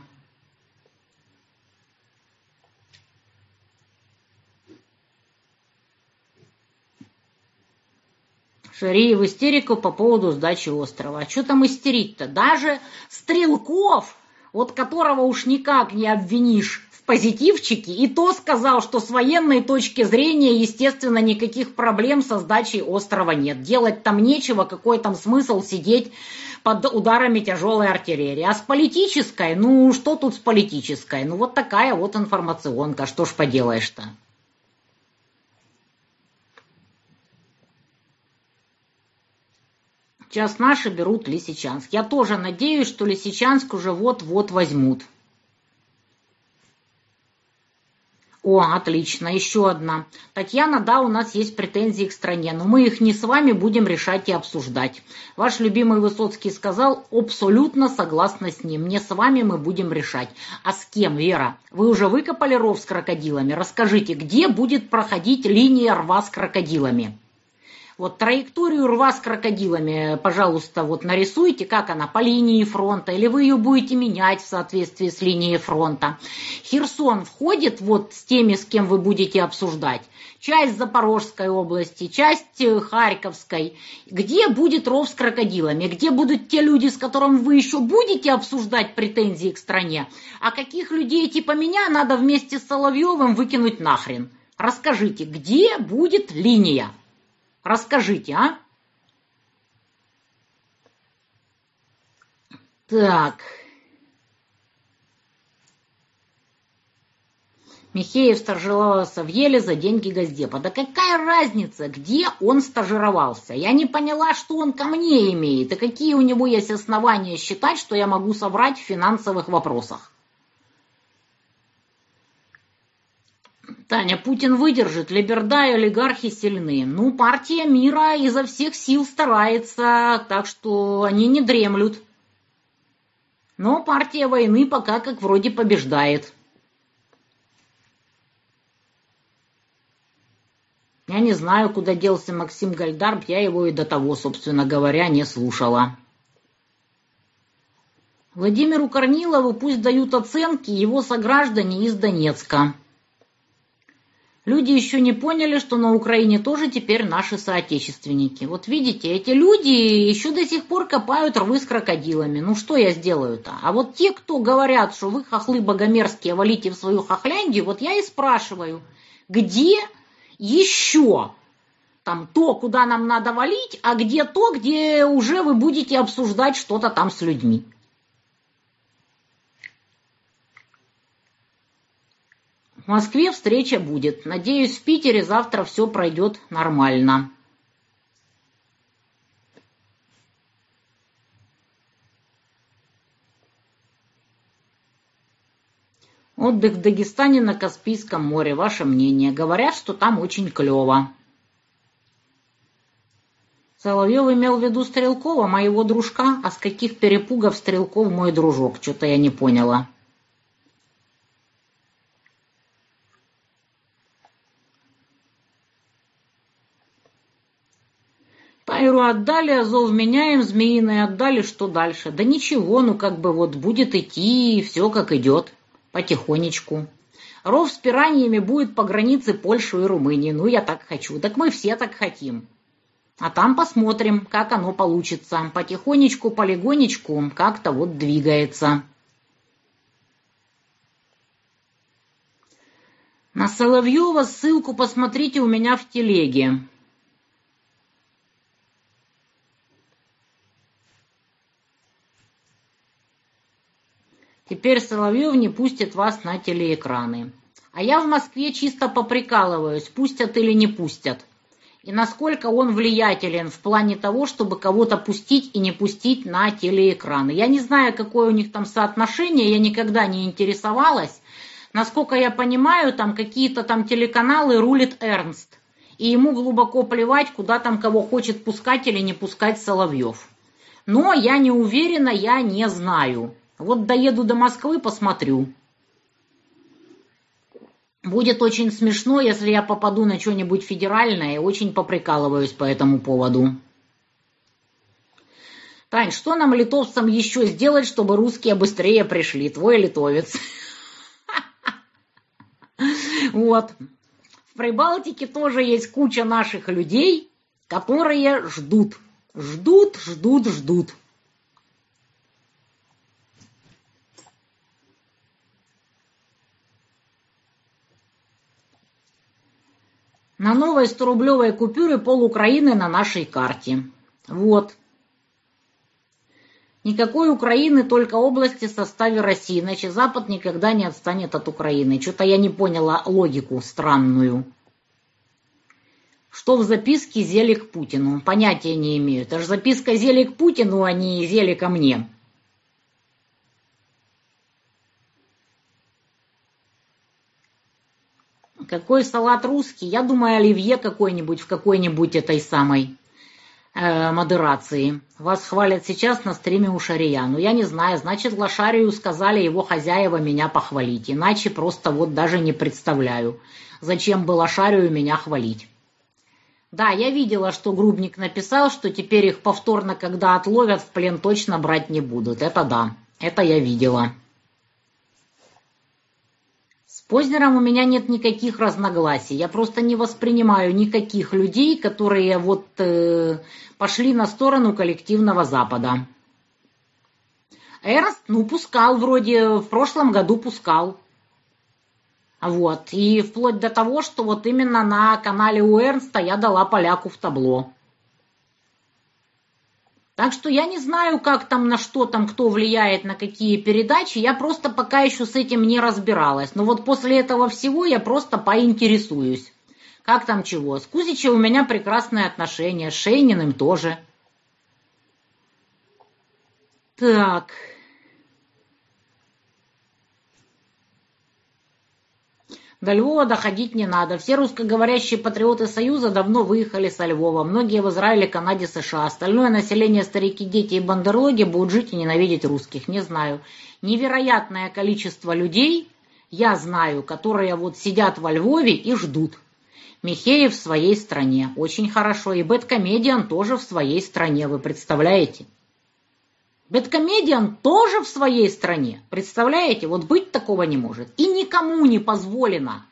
Шари в истерику по поводу сдачи острова. А что там истерить-то? Даже Стрелков, вот которого уж никак не обвинишь позитивчики, и то сказал, что с военной точки зрения, естественно, никаких проблем со сдачей острова нет. Делать там нечего, какой там смысл сидеть под ударами тяжелой артиллерии. А с политической, ну что тут с политической? Ну вот такая вот информационка, что ж поделаешь-то. Сейчас наши берут Лисичанск. Я тоже надеюсь, что Лисичанск уже вот-вот возьмут. О, отлично, еще одна. Татьяна, да, у нас есть претензии к стране, но мы их не с вами будем решать и обсуждать. Ваш любимый Высоцкий сказал, абсолютно согласна с ним. Не с вами мы будем решать. А с кем, Вера? Вы уже выкопали ров с крокодилами? Расскажите, где будет проходить линия рва с крокодилами? Вот траекторию рва с крокодилами, пожалуйста, вот нарисуйте, как она, по линии фронта, или вы ее будете менять в соответствии с линией фронта. Херсон входит вот с теми, с кем вы будете обсуждать. Часть Запорожской области, часть э, Харьковской. Где будет ров с крокодилами? Где будут те люди, с которыми вы еще будете обсуждать претензии к стране? А каких людей типа меня надо вместе с Соловьевым выкинуть нахрен? Расскажите, где будет линия? Расскажите, а? Так. Михеев стажировался в Еле за деньги Газдепа. Да какая разница, где он стажировался? Я не поняла, что он ко мне имеет, и какие у него есть основания считать, что я могу соврать в финансовых вопросах. Таня, Путин выдержит, Либерда и олигархи сильны. Ну, партия мира изо всех сил старается, так что они не дремлют. Но партия войны пока как вроде побеждает. Я не знаю, куда делся Максим Гальдарб, я его и до того, собственно говоря, не слушала. Владимиру Корнилову пусть дают оценки его сограждане из Донецка. Люди еще не поняли, что на Украине тоже теперь наши соотечественники. Вот видите, эти люди еще до сих пор копают рвы с крокодилами. Ну что я сделаю-то? А вот те, кто говорят, что вы хохлы богомерзкие, валите в свою хохляндию, вот я и спрашиваю, где еще там то, куда нам надо валить, а где то, где уже вы будете обсуждать что-то там с людьми. В Москве встреча будет. Надеюсь, в Питере завтра все пройдет нормально. Отдых в Дагестане на Каспийском море. Ваше мнение. Говорят, что там очень клево. Соловьев имел в виду Стрелкова, моего дружка. А с каких перепугов Стрелков мой дружок? Что-то я не поняла. Пайру отдали, Азов меняем, Змеиный отдали, что дальше? Да ничего, ну как бы вот будет идти, все как идет, потихонечку. Ров с пираньями будет по границе Польши и Румынии. Ну, я так хочу. Так мы все так хотим. А там посмотрим, как оно получится. Потихонечку, полигонечку как-то вот двигается. На Соловьева ссылку посмотрите у меня в телеге. Теперь Соловьев не пустит вас на телеэкраны. А я в Москве чисто поприкалываюсь, пустят или не пустят. И насколько он влиятелен в плане того, чтобы кого-то пустить и не пустить на телеэкраны. Я не знаю, какое у них там соотношение, я никогда не интересовалась. Насколько я понимаю, там какие-то там телеканалы рулит Эрнст. И ему глубоко плевать, куда там кого хочет пускать или не пускать Соловьев. Но я не уверена, я не знаю. Вот доеду до Москвы, посмотрю. Будет очень смешно, если я попаду на что-нибудь федеральное, и очень поприкалываюсь по этому поводу. Тань, что нам, литовцам, еще сделать, чтобы русские быстрее пришли? Твой литовец. Вот. В Прибалтике тоже есть куча наших людей, которые ждут. Ждут, ждут, ждут. На новой 100-рублевой купюре пол Украины на нашей карте. Вот. Никакой Украины, только области в составе России, иначе Запад никогда не отстанет от Украины. Что-то я не поняла логику странную. Что в записке зели к Путину? Понятия не имею. Это же записка зели к Путину, а не зели ко мне. Какой салат русский? Я думаю, оливье какой-нибудь в какой-нибудь этой самой э, модерации. Вас хвалят сейчас на стриме у Шария. Ну, я не знаю, значит, Лошарию сказали его хозяева меня похвалить. Иначе просто вот даже не представляю, зачем было Шарию меня хвалить. Да, я видела, что Грубник написал, что теперь их повторно, когда отловят, в плен точно брать не будут. Это да, это я видела. Познером у меня нет никаких разногласий. Я просто не воспринимаю никаких людей, которые вот э, пошли на сторону коллективного Запада. Эрст, ну, пускал вроде, в прошлом году пускал. Вот. И вплоть до того, что вот именно на канале у Эрнста я дала поляку в табло. Так что я не знаю, как там, на что там, кто влияет на какие передачи. Я просто пока еще с этим не разбиралась. Но вот после этого всего я просто поинтересуюсь. Как там чего? С Кузичем у меня прекрасные отношения, с Шейниным тоже. Так, До Львова доходить не надо. Все русскоговорящие патриоты Союза давно выехали со Львова. Многие в Израиле, Канаде, США. Остальное население, старики, дети и бандерлоги будут жить и ненавидеть русских. Не знаю. Невероятное количество людей, я знаю, которые вот сидят во Львове и ждут. Михеев в своей стране. Очень хорошо. И Бэткомедиан тоже в своей стране. Вы представляете? Бэткомедиан тоже в своей стране. Представляете, вот быть такого не может. И никому не позволено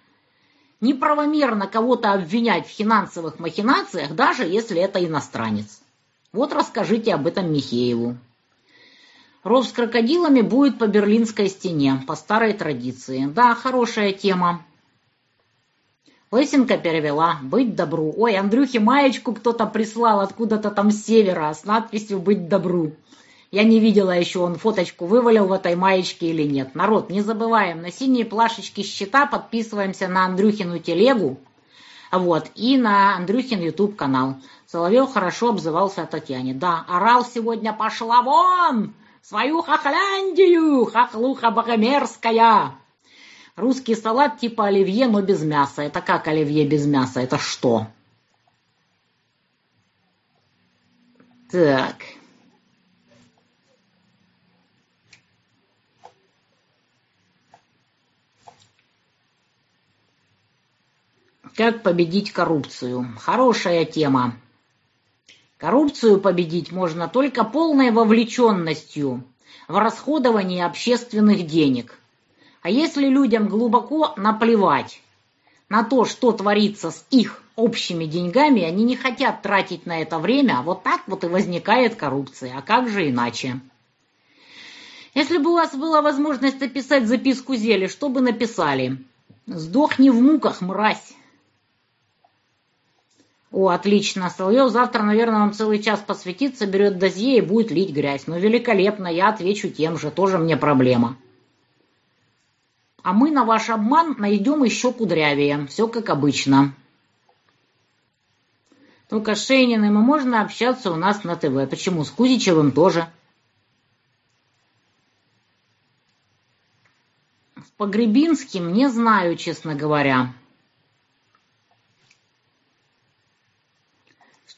неправомерно кого-то обвинять в финансовых махинациях, даже если это иностранец. Вот расскажите об этом Михееву. Ров с крокодилами будет по Берлинской стене, по старой традиции. Да, хорошая тема. Лысенко перевела «Быть добру». Ой, Андрюхе маечку кто-то прислал откуда-то там с севера с надписью «Быть добру». Я не видела еще, он фоточку вывалил в этой маечке или нет. Народ, не забываем, на синие плашечки счета подписываемся на Андрюхину телегу. Вот, и на Андрюхин YouTube канал. Соловьев хорошо обзывался о Татьяне. Да, орал сегодня «Пошла вон! Свою хохляндию! Хохлуха богомерзкая!» Русский салат типа оливье, но без мяса. Это как оливье без мяса? Это что? Так... Как победить коррупцию? Хорошая тема. Коррупцию победить можно только полной вовлеченностью в расходование общественных денег. А если людям глубоко наплевать на то, что творится с их общими деньгами, они не хотят тратить на это время, а вот так вот и возникает коррупция. А как же иначе? Если бы у вас была возможность написать записку Зеле, что бы написали? «Сдохни в муках, мразь!» О, отлично, Соловьев завтра, наверное, вам целый час посвятит, соберет дозье и будет лить грязь. Ну, великолепно, я отвечу тем же, тоже мне проблема. А мы на ваш обман найдем еще кудрявее, все как обычно. Только с Шейниным и можно общаться у нас на ТВ. Почему? С Кузичевым тоже. С Погребинским не знаю, честно говоря.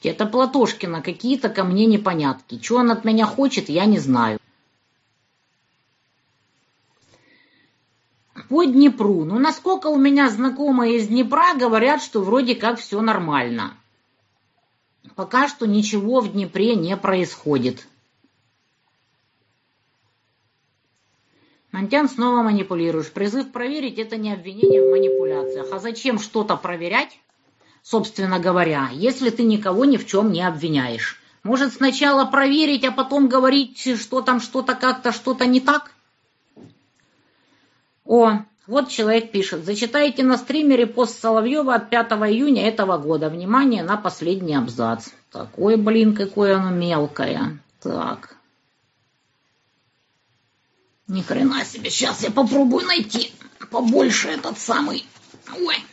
Это Платошкина, какие-то ко мне непонятки. Чего он от меня хочет, я не знаю. По Днепру. Ну, насколько у меня знакомые из Днепра говорят, что вроде как все нормально. Пока что ничего в Днепре не происходит. Монтян снова манипулируешь. Призыв проверить – это не обвинение в манипуляциях. А зачем что-то проверять? Собственно говоря, если ты никого ни в чем не обвиняешь. Может, сначала проверить, а потом говорить, что там что-то как-то, что-то не так? О, вот человек пишет. Зачитайте на стримере пост Соловьева от 5 июня этого года. Внимание на последний абзац. Такой, блин, какое оно мелкое. Так. Ни хрена себе, сейчас я попробую найти побольше этот самый. Ой.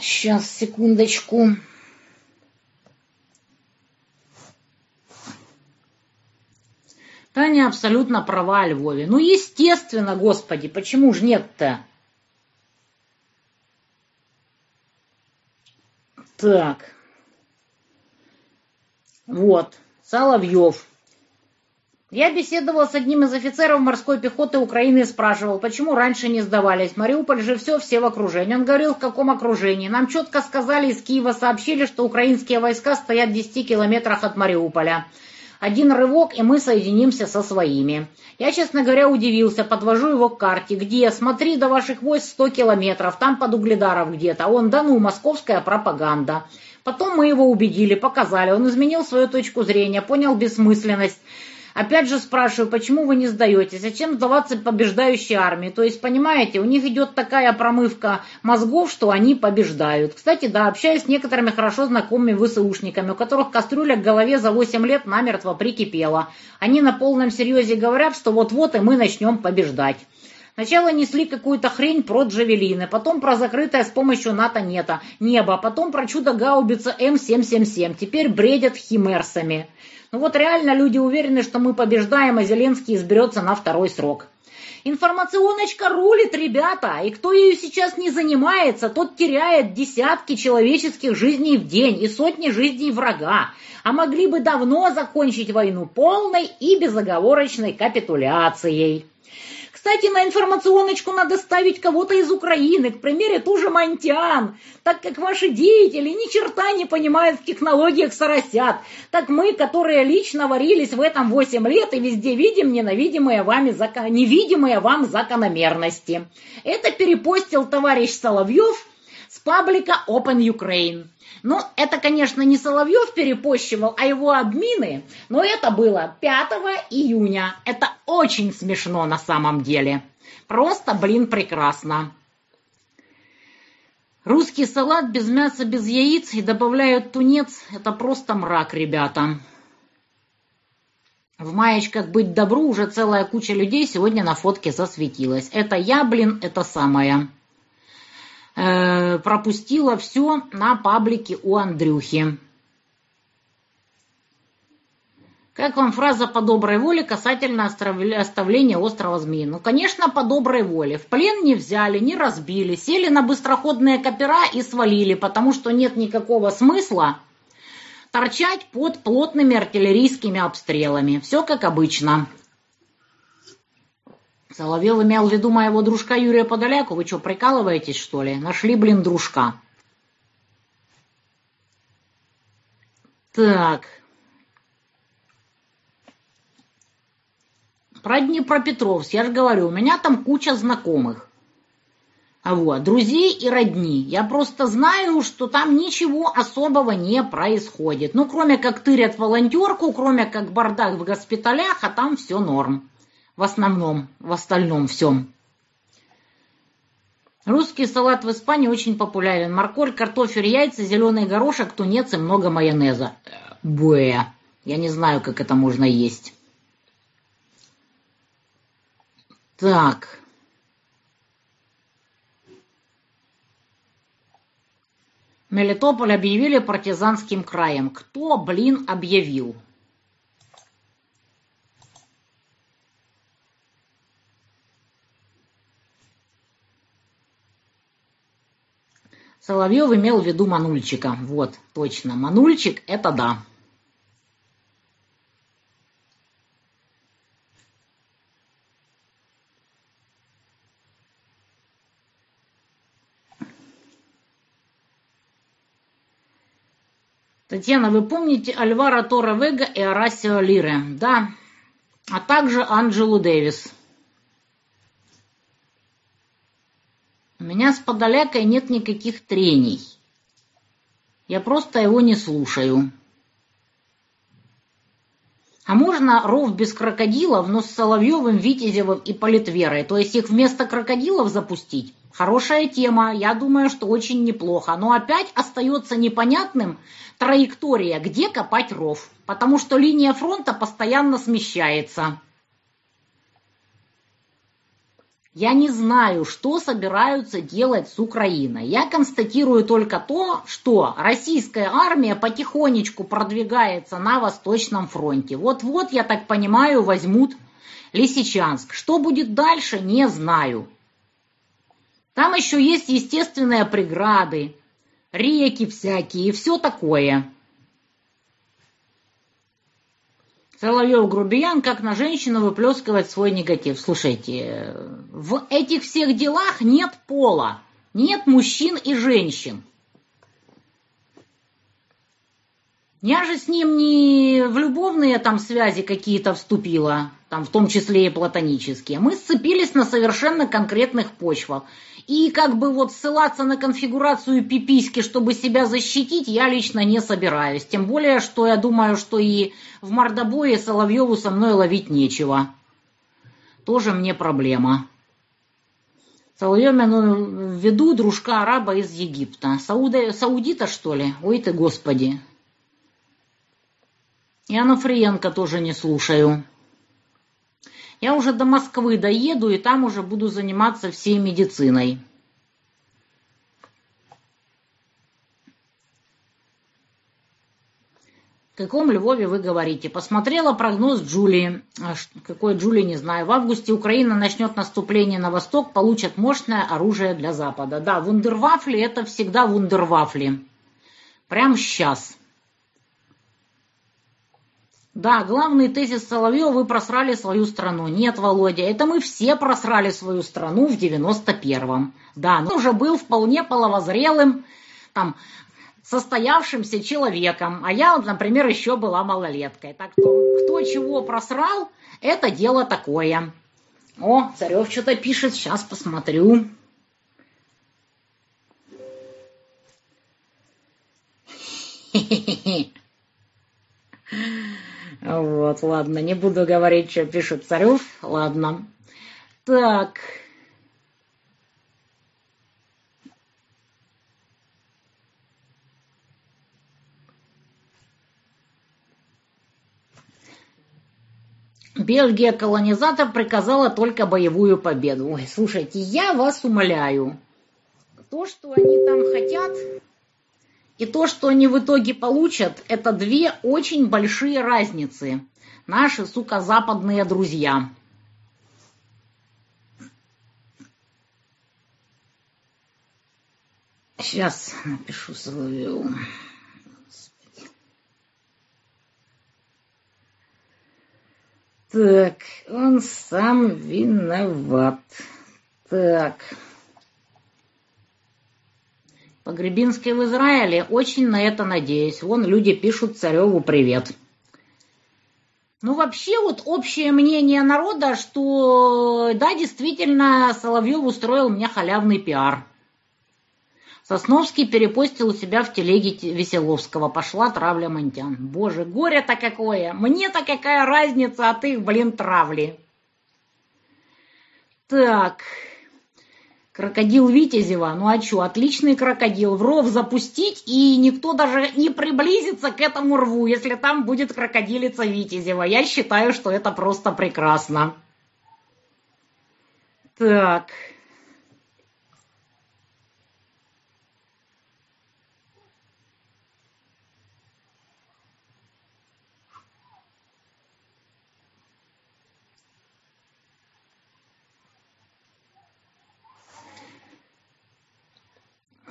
Сейчас, секундочку. Таня абсолютно права Львове. Ну, естественно, господи, почему же нет-то? Так. Вот. Соловьев. Я беседовал с одним из офицеров морской пехоты Украины и спрашивал, почему раньше не сдавались. Мариуполь же все, все в окружении. Он говорил, в каком окружении. Нам четко сказали из Киева, сообщили, что украинские войска стоят в 10 километрах от Мариуполя. Один рывок, и мы соединимся со своими. Я, честно говоря, удивился, подвожу его к карте. Где? Смотри, до ваших войск 100 километров, там под Угледаров где-то. Он, да ну, московская пропаганда. Потом мы его убедили, показали. Он изменил свою точку зрения, понял бессмысленность. Опять же спрашиваю, почему вы не сдаетесь? Зачем сдаваться побеждающей армии? То есть, понимаете, у них идет такая промывка мозгов, что они побеждают. Кстати, да, общаюсь с некоторыми хорошо знакомыми ВСУшниками, у которых кастрюля к голове за 8 лет намертво прикипела. Они на полном серьезе говорят, что вот-вот и мы начнем побеждать. Сначала несли какую-то хрень про джавелины, потом про закрытое с помощью НАТО-нето небо, потом про чудо-гаубица М777, теперь бредят химерсами. Ну вот реально люди уверены, что мы побеждаем, а Зеленский изберется на второй срок. Информационочка рулит, ребята, и кто ею сейчас не занимается, тот теряет десятки человеческих жизней в день и сотни жизней врага, а могли бы давно закончить войну полной и безоговорочной капитуляцией. Кстати, на информационочку надо ставить кого-то из Украины, к примеру, ту же Монтян, так как ваши деятели ни черта не понимают в технологиях соросят, так мы, которые лично варились в этом 8 лет и везде видим ненавидимые вами, закон... невидимые вам закономерности. Это перепостил товарищ Соловьев с паблика Open Ukraine. Ну, это, конечно, не Соловьев перепощивал, а его админы, но это было 5 июня. Это очень смешно на самом деле. Просто, блин, прекрасно. Русский салат без мяса, без яиц и добавляют тунец. Это просто мрак, ребята. В маечках «Быть добру» уже целая куча людей сегодня на фотке засветилась. Это я, блин, это самое. Э, пропустила все на паблике у Андрюхи. Как вам фраза по доброй воле касательно оставления острова Змеи? Ну, конечно, по доброй воле. В плен не взяли, не разбили, сели на быстроходные копера и свалили, потому что нет никакого смысла торчать под плотными артиллерийскими обстрелами. Все как обычно. Соловьев имел в виду моего дружка Юрия Подоляку. Вы что, прикалываетесь, что ли? Нашли, блин, дружка. Так. Про Днепропетровск. Я же говорю, у меня там куча знакомых. А вот, друзей и родни. Я просто знаю, что там ничего особого не происходит. Ну, кроме как тырят волонтерку, кроме как бардак в госпиталях, а там все норм в основном, в остальном всем. Русский салат в Испании очень популярен. Морковь, картофель, яйца, зеленый горошек, тунец и много майонеза. Буэ. Я не знаю, как это можно есть. Так. Мелитополь объявили партизанским краем. Кто, блин, объявил? Соловьев имел в виду Манульчика. Вот, точно. Манульчик – это да. Татьяна, вы помните Альвара Тора Вега и Арасио Лире? Да. А также Анджелу Дэвис. Меня с Подолякой нет никаких трений. Я просто его не слушаю. А можно ров без крокодилов, но с Соловьевым, Витязевым и Политверой? То есть их вместо крокодилов запустить? Хорошая тема, я думаю, что очень неплохо. Но опять остается непонятным траектория, где копать ров. Потому что линия фронта постоянно смещается. Я не знаю, что собираются делать с Украиной. Я констатирую только то, что российская армия потихонечку продвигается на Восточном фронте. Вот-вот, я так понимаю, возьмут Лисичанск. Что будет дальше, не знаю. Там еще есть естественные преграды, реки всякие и все такое. Соловьев грубиян, как на женщину выплескивать свой негатив. Слушайте, в этих всех делах нет пола, нет мужчин и женщин. Я же с ним не в любовные там связи какие-то вступила, там в том числе и платонические. Мы сцепились на совершенно конкретных почвах. И как бы вот ссылаться на конфигурацию пиписьки, чтобы себя защитить, я лично не собираюсь. Тем более, что я думаю, что и в мордобое Соловьеву со мной ловить нечего. Тоже мне проблема. Соловьев ну, в виду дружка араба из Египта. Сауда, саудита, что ли? Ой ты, господи. И Анафриенко тоже не слушаю. Я уже до Москвы доеду, и там уже буду заниматься всей медициной. В каком Львове вы говорите? Посмотрела прогноз Джулии. А какой Джулии, не знаю. В августе Украина начнет наступление на восток, получат мощное оружие для Запада. Да, вундервафли это всегда вундервафли. Прям сейчас. Да, главный тезис Соловьева – вы просрали свою страну. Нет, Володя, это мы все просрали свою страну в 91-м. Да, но уже был вполне половозрелым, там, состоявшимся человеком. А я, например, еще была малолеткой. Так что кто чего просрал, это дело такое. О, Царев что-то пишет, сейчас посмотрю. Хе-хе-хе. Вот, ладно, не буду говорить, что пишет Царев. Ладно. Так. Бельгия колонизатор приказала только боевую победу. Ой, слушайте, я вас умоляю. То, что они там хотят, и то, что они в итоге получат, это две очень большие разницы. Наши, сука, западные друзья. Сейчас напишу Соловьеву. Так, он сам виноват. Так. Погребинский в Израиле, очень на это надеюсь. Вон люди пишут цареву привет. Ну, вообще, вот общее мнение народа, что да, действительно, Соловьев устроил мне халявный пиар. Сосновский перепостил у себя в телеге Веселовского. Пошла травля Монтян. Боже, горе-то какое! Мне-то какая разница от их, блин, травли? Так, Крокодил Витязева, ну а что, отличный крокодил. В ров запустить, и никто даже не приблизится к этому рву, если там будет крокодилица Витязева. Я считаю, что это просто прекрасно. Так,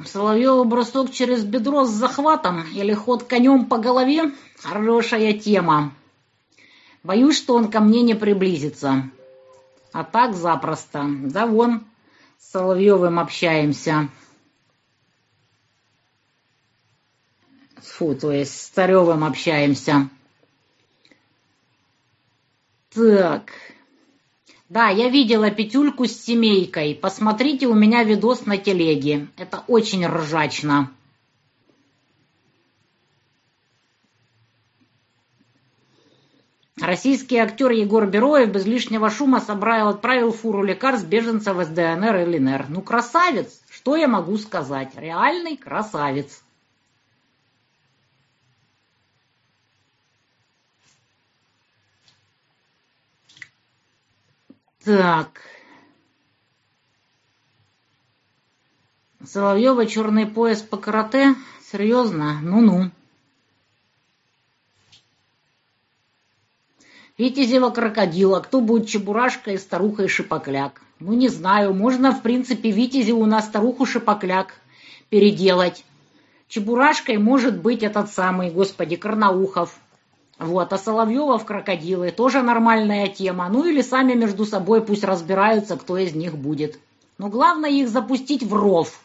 Соловьеву бросок через бедро с захватом или ход конем по голове – хорошая тема. Боюсь, что он ко мне не приблизится. А так запросто. Да вон, с Соловьевым общаемся. Фу, то есть с Царевым общаемся. Так... Да, я видела петюльку с семейкой. Посмотрите у меня видос на телеге. Это очень ржачно. Российский актер Егор Бероев без лишнего шума собрал, отправил фуру лекарств беженцев из ДНР и ЛНР. Ну, красавец! Что я могу сказать? Реальный красавец. Так. Соловьева черный пояс по карате? Серьезно? Ну-ну. Витязева крокодила. Кто будет чебурашка и старуха и шипокляк? Ну, не знаю. Можно, в принципе, Витязеву на старуху шипокляк переделать. Чебурашкой может быть этот самый, господи, Карнаухов. Вот, а Соловьева в крокодилы тоже нормальная тема. Ну или сами между собой пусть разбираются, кто из них будет. Но главное их запустить в ров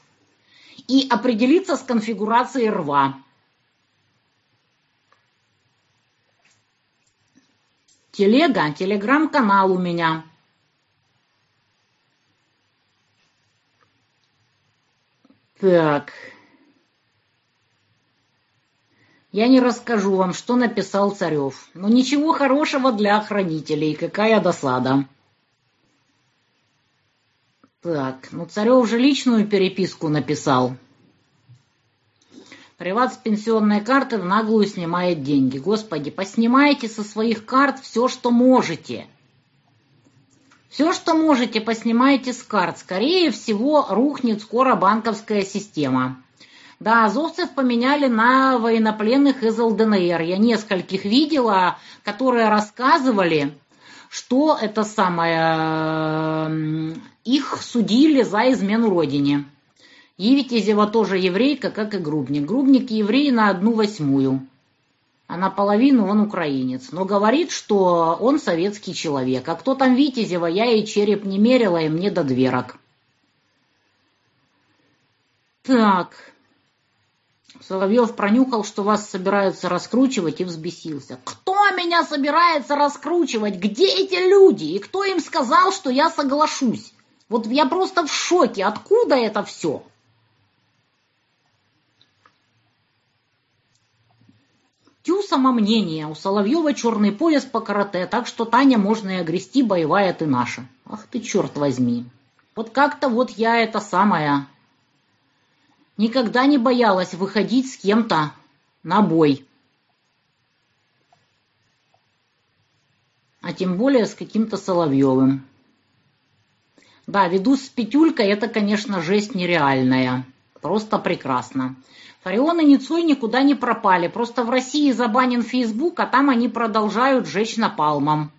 и определиться с конфигурацией рва. Телега, телеграм-канал у меня. Так. Я не расскажу вам, что написал Царев. Но ничего хорошего для охранителей. Какая досада. Так, ну Царев же личную переписку написал. Приват с пенсионной карты в наглую снимает деньги. Господи, поснимайте со своих карт все, что можете. Все, что можете, поснимайте с карт. Скорее всего, рухнет скоро банковская система. Да, азовцев поменяли на военнопленных из ЛДНР. Я нескольких видела, которые рассказывали, что это самое их судили за измену родине. Евитезева тоже еврейка, как и Грубник. Грубник еврей на одну восьмую, а наполовину он украинец. Но говорит, что он советский человек. А кто там Витязева, я ей череп не мерила, и мне до дверок. Так. Соловьев пронюхал, что вас собираются раскручивать, и взбесился. «Кто меня собирается раскручивать? Где эти люди? И кто им сказал, что я соглашусь?» Вот я просто в шоке. Откуда это все? Тю самомнение. У Соловьева черный пояс по карате, так что Таня можно и огрести, боевая ты наша. Ах ты, черт возьми. Вот как-то вот я это самое... Никогда не боялась выходить с кем-то на бой. А тем более с каким-то Соловьевым. Да, веду с Петюлькой, это, конечно, жесть нереальная. Просто прекрасно. Фарион и Ницой никуда не пропали. Просто в России забанен Фейсбук, а там они продолжают жечь напалмом.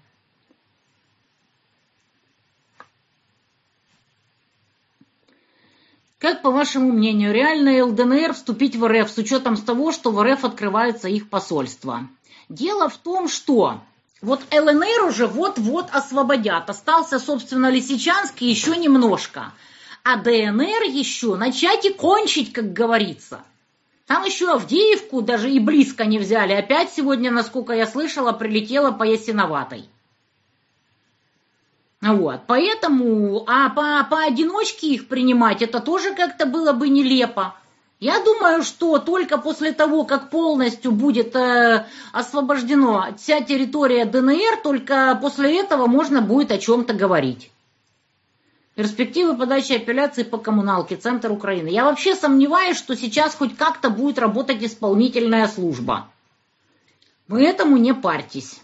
Как, по вашему мнению, реально ЛДНР вступить в РФ с учетом того, что в РФ открываются их посольства? Дело в том, что вот ЛНР уже вот-вот освободят. Остался, собственно, Лисичанск и еще немножко. А ДНР еще начать и кончить, как говорится. Там еще Авдеевку даже и близко не взяли. Опять сегодня, насколько я слышала, прилетела по Ясиноватой. Вот, поэтому, а по, поодиночке их принимать, это тоже как-то было бы нелепо. Я думаю, что только после того, как полностью будет э, освобождена вся территория ДНР, только после этого можно будет о чем-то говорить. Перспективы подачи апелляции по коммуналке, Центр Украины. Я вообще сомневаюсь, что сейчас хоть как-то будет работать исполнительная служба. Вы этому не парьтесь.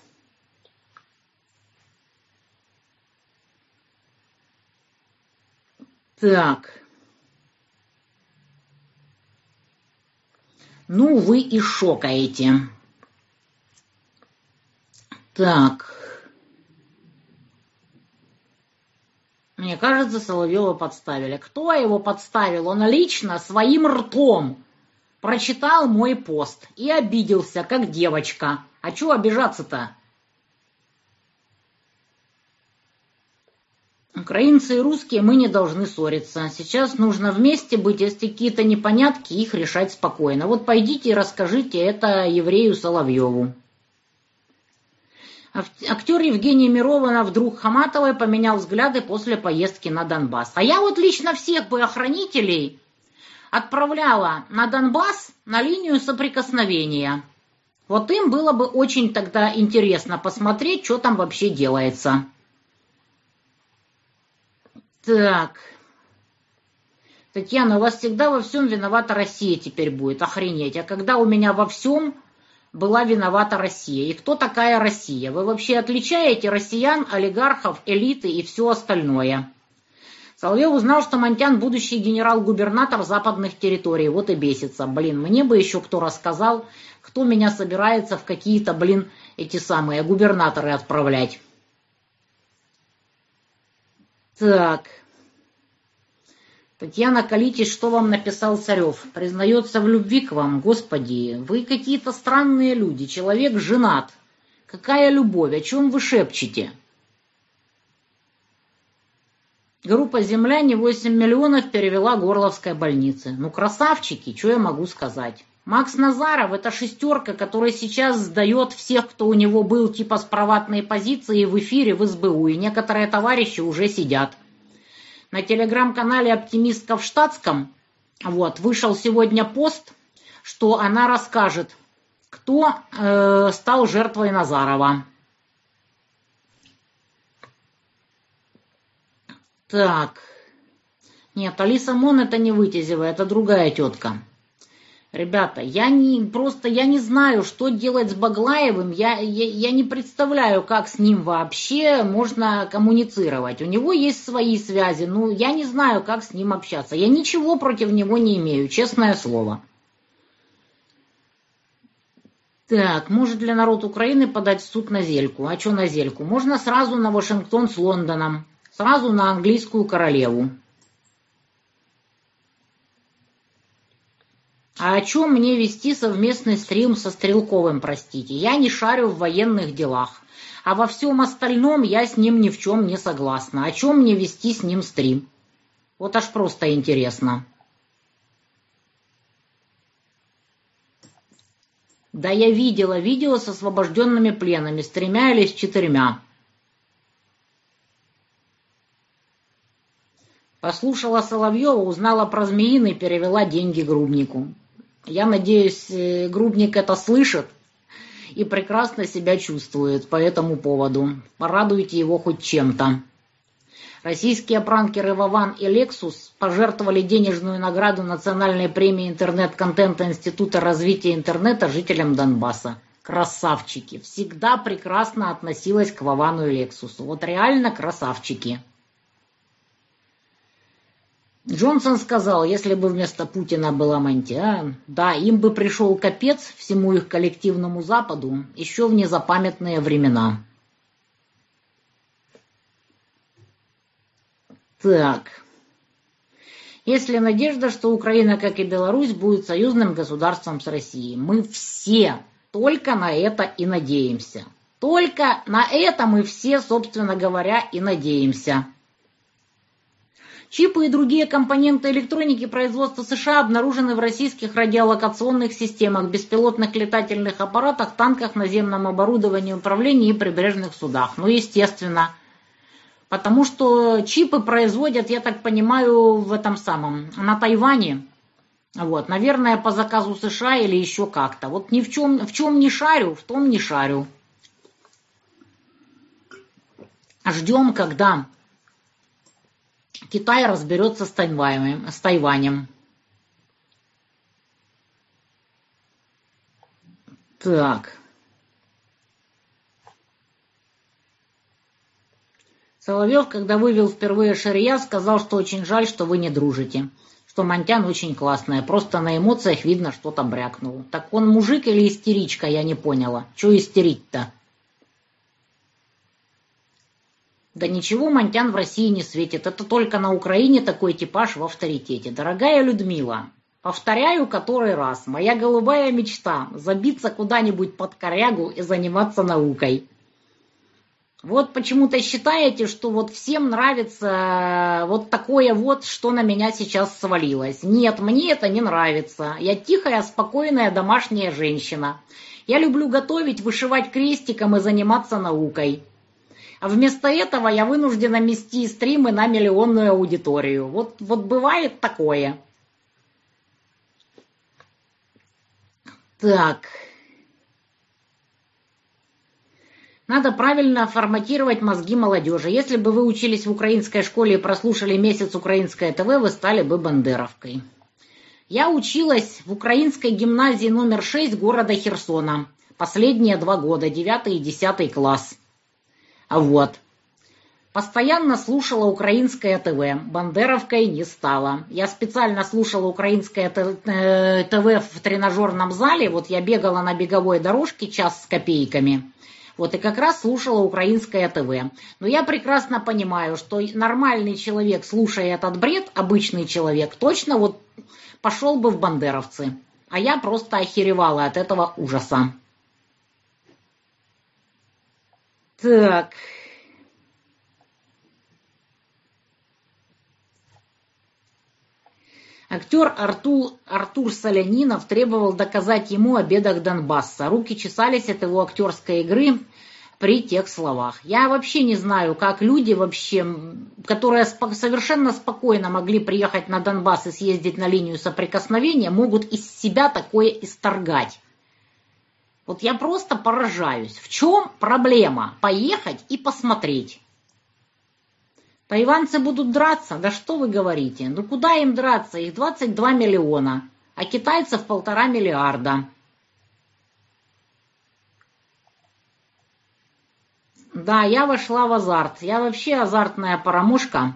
Так. Ну, вы и шокаете. Так. Мне кажется, Соловьева подставили. Кто его подставил? Он лично своим ртом прочитал мой пост и обиделся, как девочка. А чего обижаться-то? Украинцы и русские мы не должны ссориться. Сейчас нужно вместе быть, если какие-то непонятки, их решать спокойно. Вот пойдите и расскажите это еврею Соловьеву. Актер Евгений Мирова вдруг Хаматовой поменял взгляды после поездки на Донбасс. А я вот лично всех бы охранителей отправляла на Донбасс на линию соприкосновения. Вот им было бы очень тогда интересно посмотреть, что там вообще делается. Так. Татьяна, у вас всегда во всем виновата Россия теперь будет. Охренеть. А когда у меня во всем была виновата Россия? И кто такая Россия? Вы вообще отличаете россиян, олигархов, элиты и все остальное? Соловьев узнал, что Монтян будущий генерал-губернатор западных территорий. Вот и бесится. Блин, мне бы еще кто рассказал, кто меня собирается в какие-то, блин, эти самые губернаторы отправлять. Так. Татьяна Калитич, что вам написал Царев? Признается в любви к вам. Господи, вы какие-то странные люди. Человек женат. Какая любовь? О чем вы шепчете? Группа «Земляне» 8 миллионов перевела Горловской больнице. Ну, красавчики, что я могу сказать? Макс Назаров – это шестерка, которая сейчас сдает всех, кто у него был типа с проватной позиции в эфире в СБУ, и некоторые товарищи уже сидят. На телеграм-канале «Оптимистка в штатском» вот, вышел сегодня пост, что она расскажет, кто э, стал жертвой Назарова. Так. Нет, Алиса Мон это не Вытязева, это другая тетка. Ребята, я не просто я не знаю, что делать с Баглаевым. Я, я, я не представляю, как с ним вообще можно коммуницировать. У него есть свои связи, ну я не знаю, как с ним общаться. Я ничего против него не имею, честное слово. Так, может для народ Украины подать в суд на Зельку? А что на Зельку? Можно сразу на Вашингтон с Лондоном. Сразу на английскую королеву. А о чем мне вести совместный стрим со Стрелковым, простите? Я не шарю в военных делах. А во всем остальном я с ним ни в чем не согласна. О чем мне вести с ним стрим? Вот аж просто интересно. Да я видела видео с освобожденными пленами, с тремя или с четырьмя. Послушала Соловьева, узнала про Змеиный, перевела деньги Грубнику. Я надеюсь, э, Грубник это слышит и прекрасно себя чувствует по этому поводу. Порадуйте его хоть чем-то. Российские пранкеры Вован и Лексус пожертвовали денежную награду национальной премии интернет-контента Института развития интернета жителям Донбасса. Красавчики. Всегда прекрасно относилась к Вовану и Лексусу. Вот реально красавчики. Джонсон сказал, если бы вместо Путина была Монтиан, да, им бы пришел капец всему их коллективному Западу еще в незапамятные времена. Так. Есть ли надежда, что Украина, как и Беларусь, будет союзным государством с Россией? Мы все только на это и надеемся. Только на это мы все, собственно говоря, и надеемся. Чипы и другие компоненты электроники производства США обнаружены в российских радиолокационных системах, беспилотных летательных аппаратах, танках, наземном оборудовании управления и прибрежных судах. Ну, естественно. Потому что чипы производят, я так понимаю, в этом самом, на Тайване. Вот, наверное, по заказу США или еще как-то. Вот ни в чем, в чем не шарю, в том не шарю. Ждем, когда Китай разберется с Тайванем. С Тайванем. Так. Соловьев, когда вывел впервые Шария, сказал, что очень жаль, что вы не дружите. Что Монтян очень классная. Просто на эмоциях видно, что там брякнул. Так он мужик или истеричка, я не поняла. Чего истерить-то? Да ничего Монтян в России не светит. Это только на Украине такой типаж в авторитете. Дорогая Людмила, повторяю который раз, моя голубая мечта – забиться куда-нибудь под корягу и заниматься наукой. Вот почему-то считаете, что вот всем нравится вот такое вот, что на меня сейчас свалилось. Нет, мне это не нравится. Я тихая, спокойная домашняя женщина. Я люблю готовить, вышивать крестиком и заниматься наукой. А вместо этого я вынуждена мести стримы на миллионную аудиторию. Вот, вот бывает такое. Так. Надо правильно форматировать мозги молодежи. Если бы вы учились в украинской школе и прослушали месяц украинское ТВ, вы стали бы бандеровкой. Я училась в украинской гимназии номер 6 города Херсона. Последние два года, 9 и 10 класс. А вот. Постоянно слушала украинское ТВ, бандеровкой не стала. Я специально слушала украинское ТВ э, в тренажерном зале, вот я бегала на беговой дорожке час с копейками. Вот и как раз слушала украинское ТВ. Но я прекрасно понимаю, что нормальный человек, слушая этот бред, обычный человек, точно вот пошел бы в бандеровцы. А я просто охеревала от этого ужаса. Так. Актер Артур, Артур Солянинов требовал доказать ему о бедах Донбасса. Руки чесались от его актерской игры при тех словах. Я вообще не знаю, как люди вообще, которые совершенно спокойно могли приехать на Донбасс и съездить на линию соприкосновения, могут из себя такое исторгать. Вот я просто поражаюсь. В чем проблема? Поехать и посмотреть. Тайванцы будут драться? Да что вы говорите? Ну куда им драться? Их 22 миллиона, а китайцев полтора миллиарда. Да, я вошла в азарт. Я вообще азартная парамушка.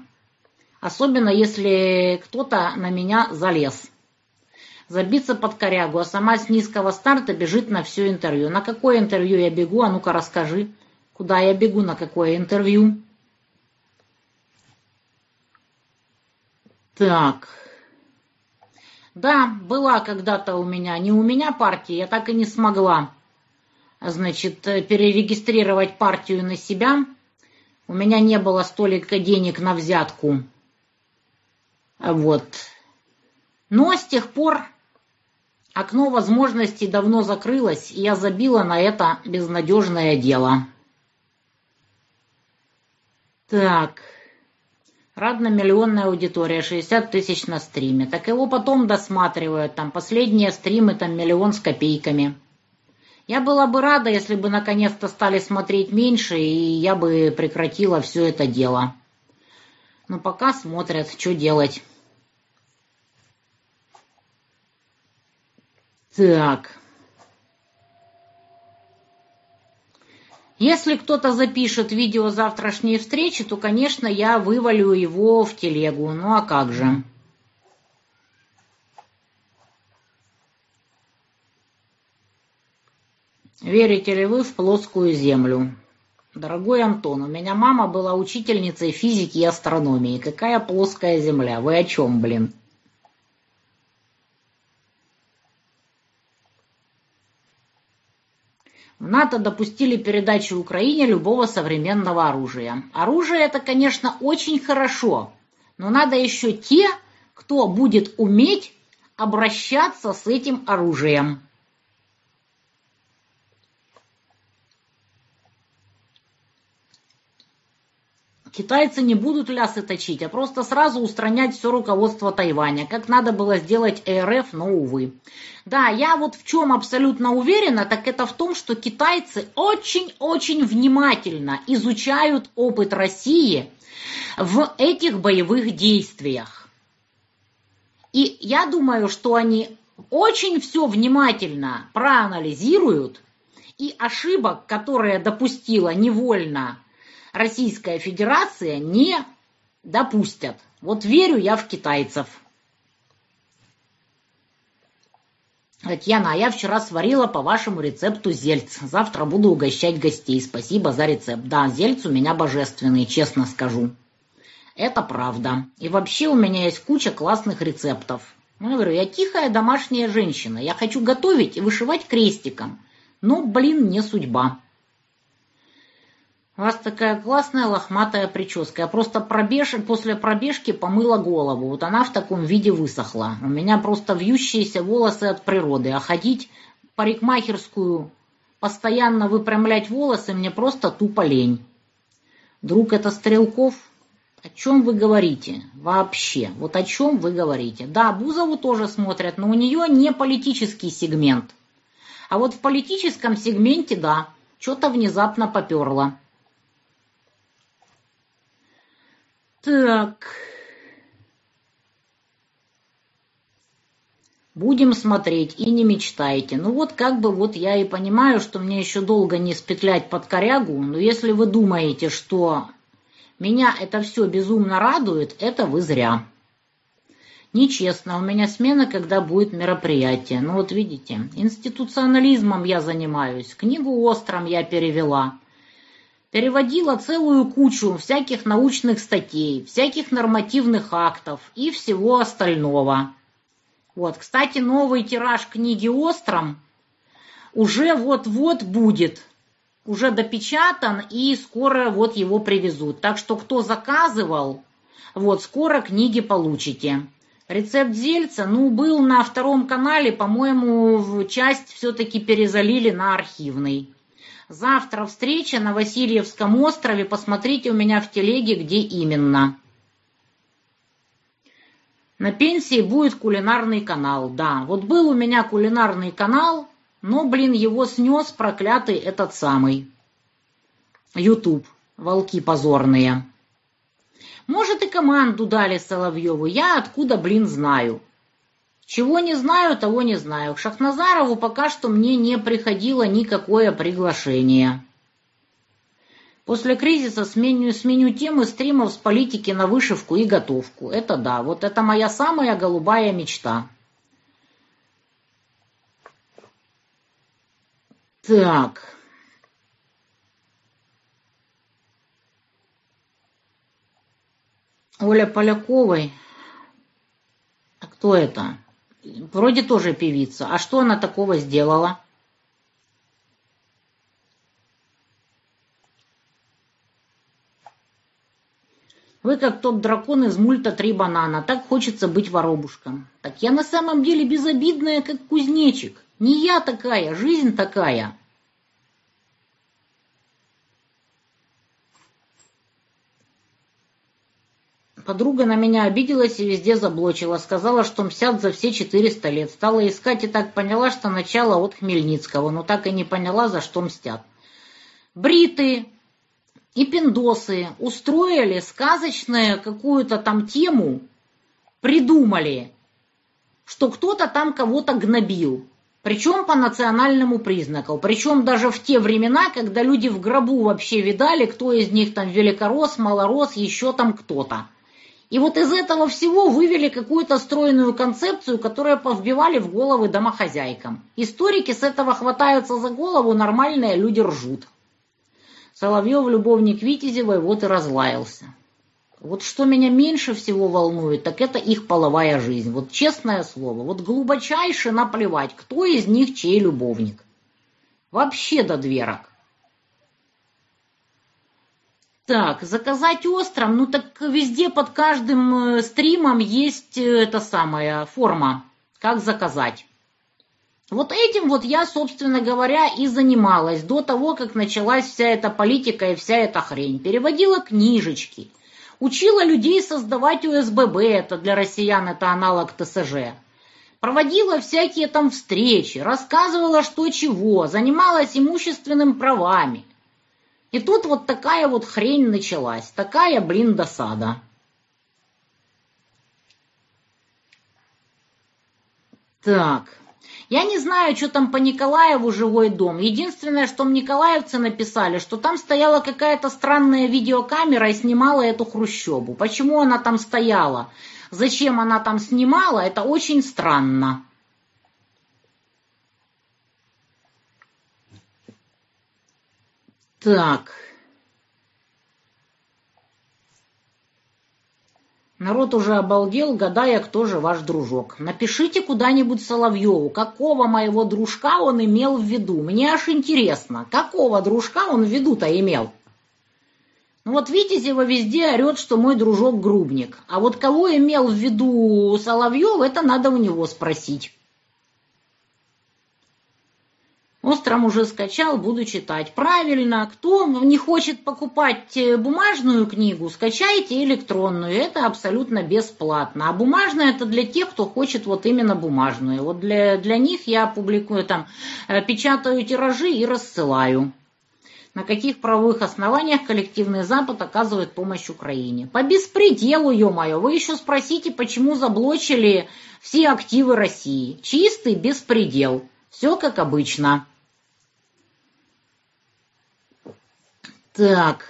Особенно если кто-то на меня залез. Забиться под корягу, а сама с низкого старта бежит на все интервью. На какое интервью я бегу? А ну-ка расскажи. Куда я бегу, на какое интервью? Так. Да, была когда-то у меня, не у меня партия, я так и не смогла, значит, перерегистрировать партию на себя. У меня не было столько денег на взятку. Вот. Но с тех пор окно возможностей давно закрылось, и я забила на это безнадежное дело. Так. Радно-миллионная аудитория, 60 тысяч на стриме. Так его потом досматривают, там последние стримы, там миллион с копейками. Я была бы рада, если бы наконец-то стали смотреть меньше, и я бы прекратила все это дело. Но пока смотрят, что делать. Так. Если кто-то запишет видео завтрашней встречи, то, конечно, я вывалю его в телегу. Ну а как же? Верите ли вы в плоскую землю? Дорогой Антон, у меня мама была учительницей физики и астрономии. Какая плоская земля? Вы о чем, блин? В НАТО допустили передачу Украине любого современного оружия. Оружие это, конечно, очень хорошо, но надо еще те, кто будет уметь обращаться с этим оружием. Китайцы не будут лясы точить, а просто сразу устранять все руководство Тайваня, как надо было сделать РФ, но увы. Да, я вот в чем абсолютно уверена, так это в том, что китайцы очень-очень внимательно изучают опыт России в этих боевых действиях. И я думаю, что они очень все внимательно проанализируют, и ошибок, которые допустила невольно Российская Федерация не допустят. Вот верю я в китайцев. Татьяна, а я вчера сварила по вашему рецепту зельц. Завтра буду угощать гостей. Спасибо за рецепт. Да, зельц у меня божественный, честно скажу. Это правда. И вообще у меня есть куча классных рецептов. Ну, я говорю, я тихая домашняя женщина. Я хочу готовить и вышивать крестиком. Но, блин, не судьба. У вас такая классная лохматая прическа. Я просто пробеж... после пробежки помыла голову. Вот она в таком виде высохла. У меня просто вьющиеся волосы от природы. А ходить парикмахерскую, постоянно выпрямлять волосы, мне просто тупо лень. Друг, это Стрелков? О чем вы говорите? Вообще. Вот о чем вы говорите? Да, Бузову тоже смотрят, но у нее не политический сегмент. А вот в политическом сегменте, да, что-то внезапно поперло. Так. Будем смотреть и не мечтайте. Ну вот как бы вот я и понимаю, что мне еще долго не спетлять под корягу, но если вы думаете, что Меня это все безумно радует, это вы зря. Нечестно, у меня смена, когда будет мероприятие. Ну вот видите, институционализмом я занимаюсь, книгу «Остром» я перевела. Переводила целую кучу всяких научных статей, всяких нормативных актов и всего остального. Вот, кстати, новый тираж книги «Остром» уже вот-вот будет, уже допечатан и скоро вот его привезут. Так что кто заказывал, вот скоро книги получите. Рецепт зельца, ну, был на втором канале, по-моему, часть все-таки перезалили на архивный. Завтра встреча на Васильевском острове, посмотрите у меня в телеге, где именно. На пенсии будет кулинарный канал, да. Вот был у меня кулинарный канал, но, блин, его снес проклятый этот самый. Ютуб, волки позорные. Может, и команду дали Соловьеву, я откуда, блин, знаю. Чего не знаю, того не знаю. К Шахназарову пока что мне не приходило никакое приглашение. После кризиса сменю, сменю темы стримов с политики на вышивку и готовку. Это да, вот это моя самая голубая мечта. Так. Оля Поляковой. А кто это? Вроде тоже певица. А что она такого сделала? Вы как тот дракон из мульта «Три банана». Так хочется быть воробушком. Так я на самом деле безобидная, как кузнечик. Не я такая, жизнь такая. Подруга на меня обиделась и везде заблочила. Сказала, что мстят за все 400 лет. Стала искать и так поняла, что начало от Хмельницкого, но так и не поняла, за что мстят. Бриты и пиндосы устроили сказочную какую-то там тему, придумали, что кто-то там кого-то гнобил. Причем по национальному признаку. Причем даже в те времена, когда люди в гробу вообще видали, кто из них там великорос, малорос, еще там кто-то. И вот из этого всего вывели какую-то стройную концепцию, которую повбивали в головы домохозяйкам. Историки с этого хватаются за голову, нормальные люди ржут. Соловьев, любовник Витязевой, вот и разлаялся. Вот что меня меньше всего волнует, так это их половая жизнь. Вот честное слово, вот глубочайше наплевать, кто из них чей любовник. Вообще до дверок. Так, заказать остров, ну так везде под каждым э, стримом есть э, эта самая форма, как заказать. Вот этим вот я, собственно говоря, и занималась до того, как началась вся эта политика и вся эта хрень. Переводила книжечки, учила людей создавать УСББ, это для россиян это аналог ТСЖ. Проводила всякие там встречи, рассказывала что чего, занималась имущественными правами – и тут вот такая вот хрень началась. Такая, блин, досада. Так. Я не знаю, что там по Николаеву живой дом. Единственное, что николаевцы написали, что там стояла какая-то странная видеокамера и снимала эту хрущебу. Почему она там стояла? Зачем она там снимала? Это очень странно. Так. Народ уже обалдел, гадая, кто же ваш дружок. Напишите куда-нибудь Соловьеву, какого моего дружка он имел в виду. Мне аж интересно, какого дружка он в виду-то имел. Ну вот Витязева везде орет, что мой дружок грубник. А вот кого имел в виду Соловьев, это надо у него спросить. Остром уже скачал, буду читать. Правильно, кто не хочет покупать э, бумажную книгу, скачайте электронную, это абсолютно бесплатно. А бумажная это для тех, кто хочет вот именно бумажную. Вот для, для них я публикую там, э, печатаю тиражи и рассылаю. На каких правовых основаниях коллективный Запад оказывает помощь Украине? По беспределу, ё-моё. Вы еще спросите, почему заблочили все активы России. Чистый беспредел. Все как обычно. Так.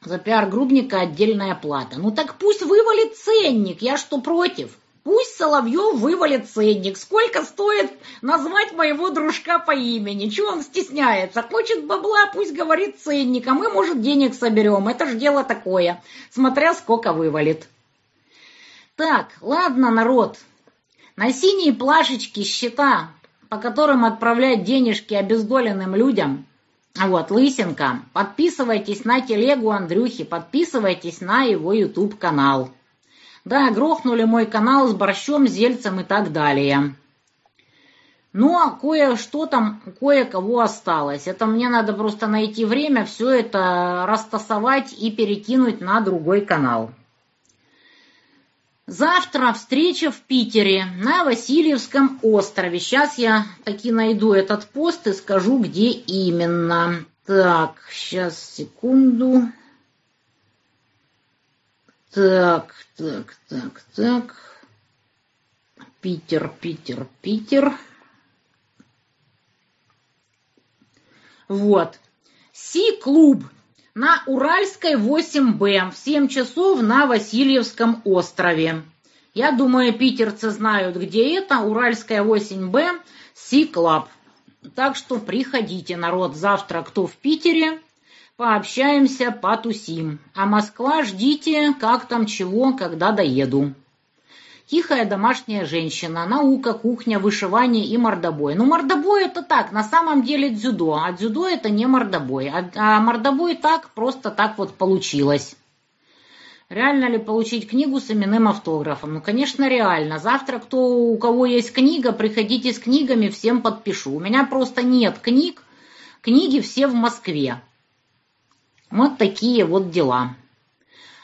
За пиар грубника отдельная плата. Ну так пусть вывалит ценник, я что против? Пусть Соловьев вывалит ценник. Сколько стоит назвать моего дружка по имени? Чего он стесняется? Хочет бабла, пусть говорит ценник, а мы, может, денег соберем. Это ж дело такое, смотря сколько вывалит. Так, ладно, народ, на синие плашечки счета, по которым отправлять денежки обездоленным людям, вот, Лысенко, подписывайтесь на телегу Андрюхи, подписывайтесь на его YouTube-канал. Да, грохнули мой канал с борщом, зельцем и так далее. Но кое-что там, кое-кого осталось. Это мне надо просто найти время, все это растасовать и перекинуть на другой канал. Завтра встреча в Питере на Васильевском острове. Сейчас я таки найду этот пост и скажу, где именно. Так, сейчас, секунду. Так, так, так, так. Питер, Питер, Питер. Вот. Си-клуб на Уральской 8Б в 7 часов на Васильевском острове. Я думаю, питерцы знают, где это. Уральская 8Б, Си-клаб. Так что приходите, народ, завтра кто в Питере, Пообщаемся, потусим. А Москва ждите, как там чего, когда доеду. Тихая домашняя женщина, наука, кухня, вышивание и мордобой. Ну, мордобой это так, на самом деле дзюдо, а дзюдо это не мордобой. А, а мордобой так, просто так вот получилось. Реально ли получить книгу с именным автографом? Ну, конечно, реально. Завтра, кто, у кого есть книга, приходите с книгами, всем подпишу. У меня просто нет книг. Книги все в Москве. Вот такие вот дела.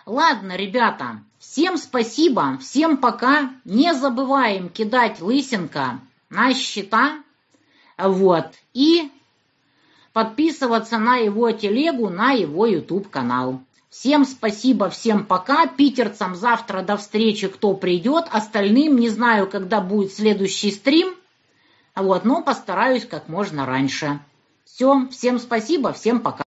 Ладно, ребята, всем спасибо, всем пока. Не забываем кидать лысинка на счета. Вот. И подписываться на его телегу, на его YouTube канал. Всем спасибо, всем пока. Питерцам завтра до встречи, кто придет. Остальным не знаю, когда будет следующий стрим. Вот, но постараюсь как можно раньше. Все, всем спасибо, всем пока.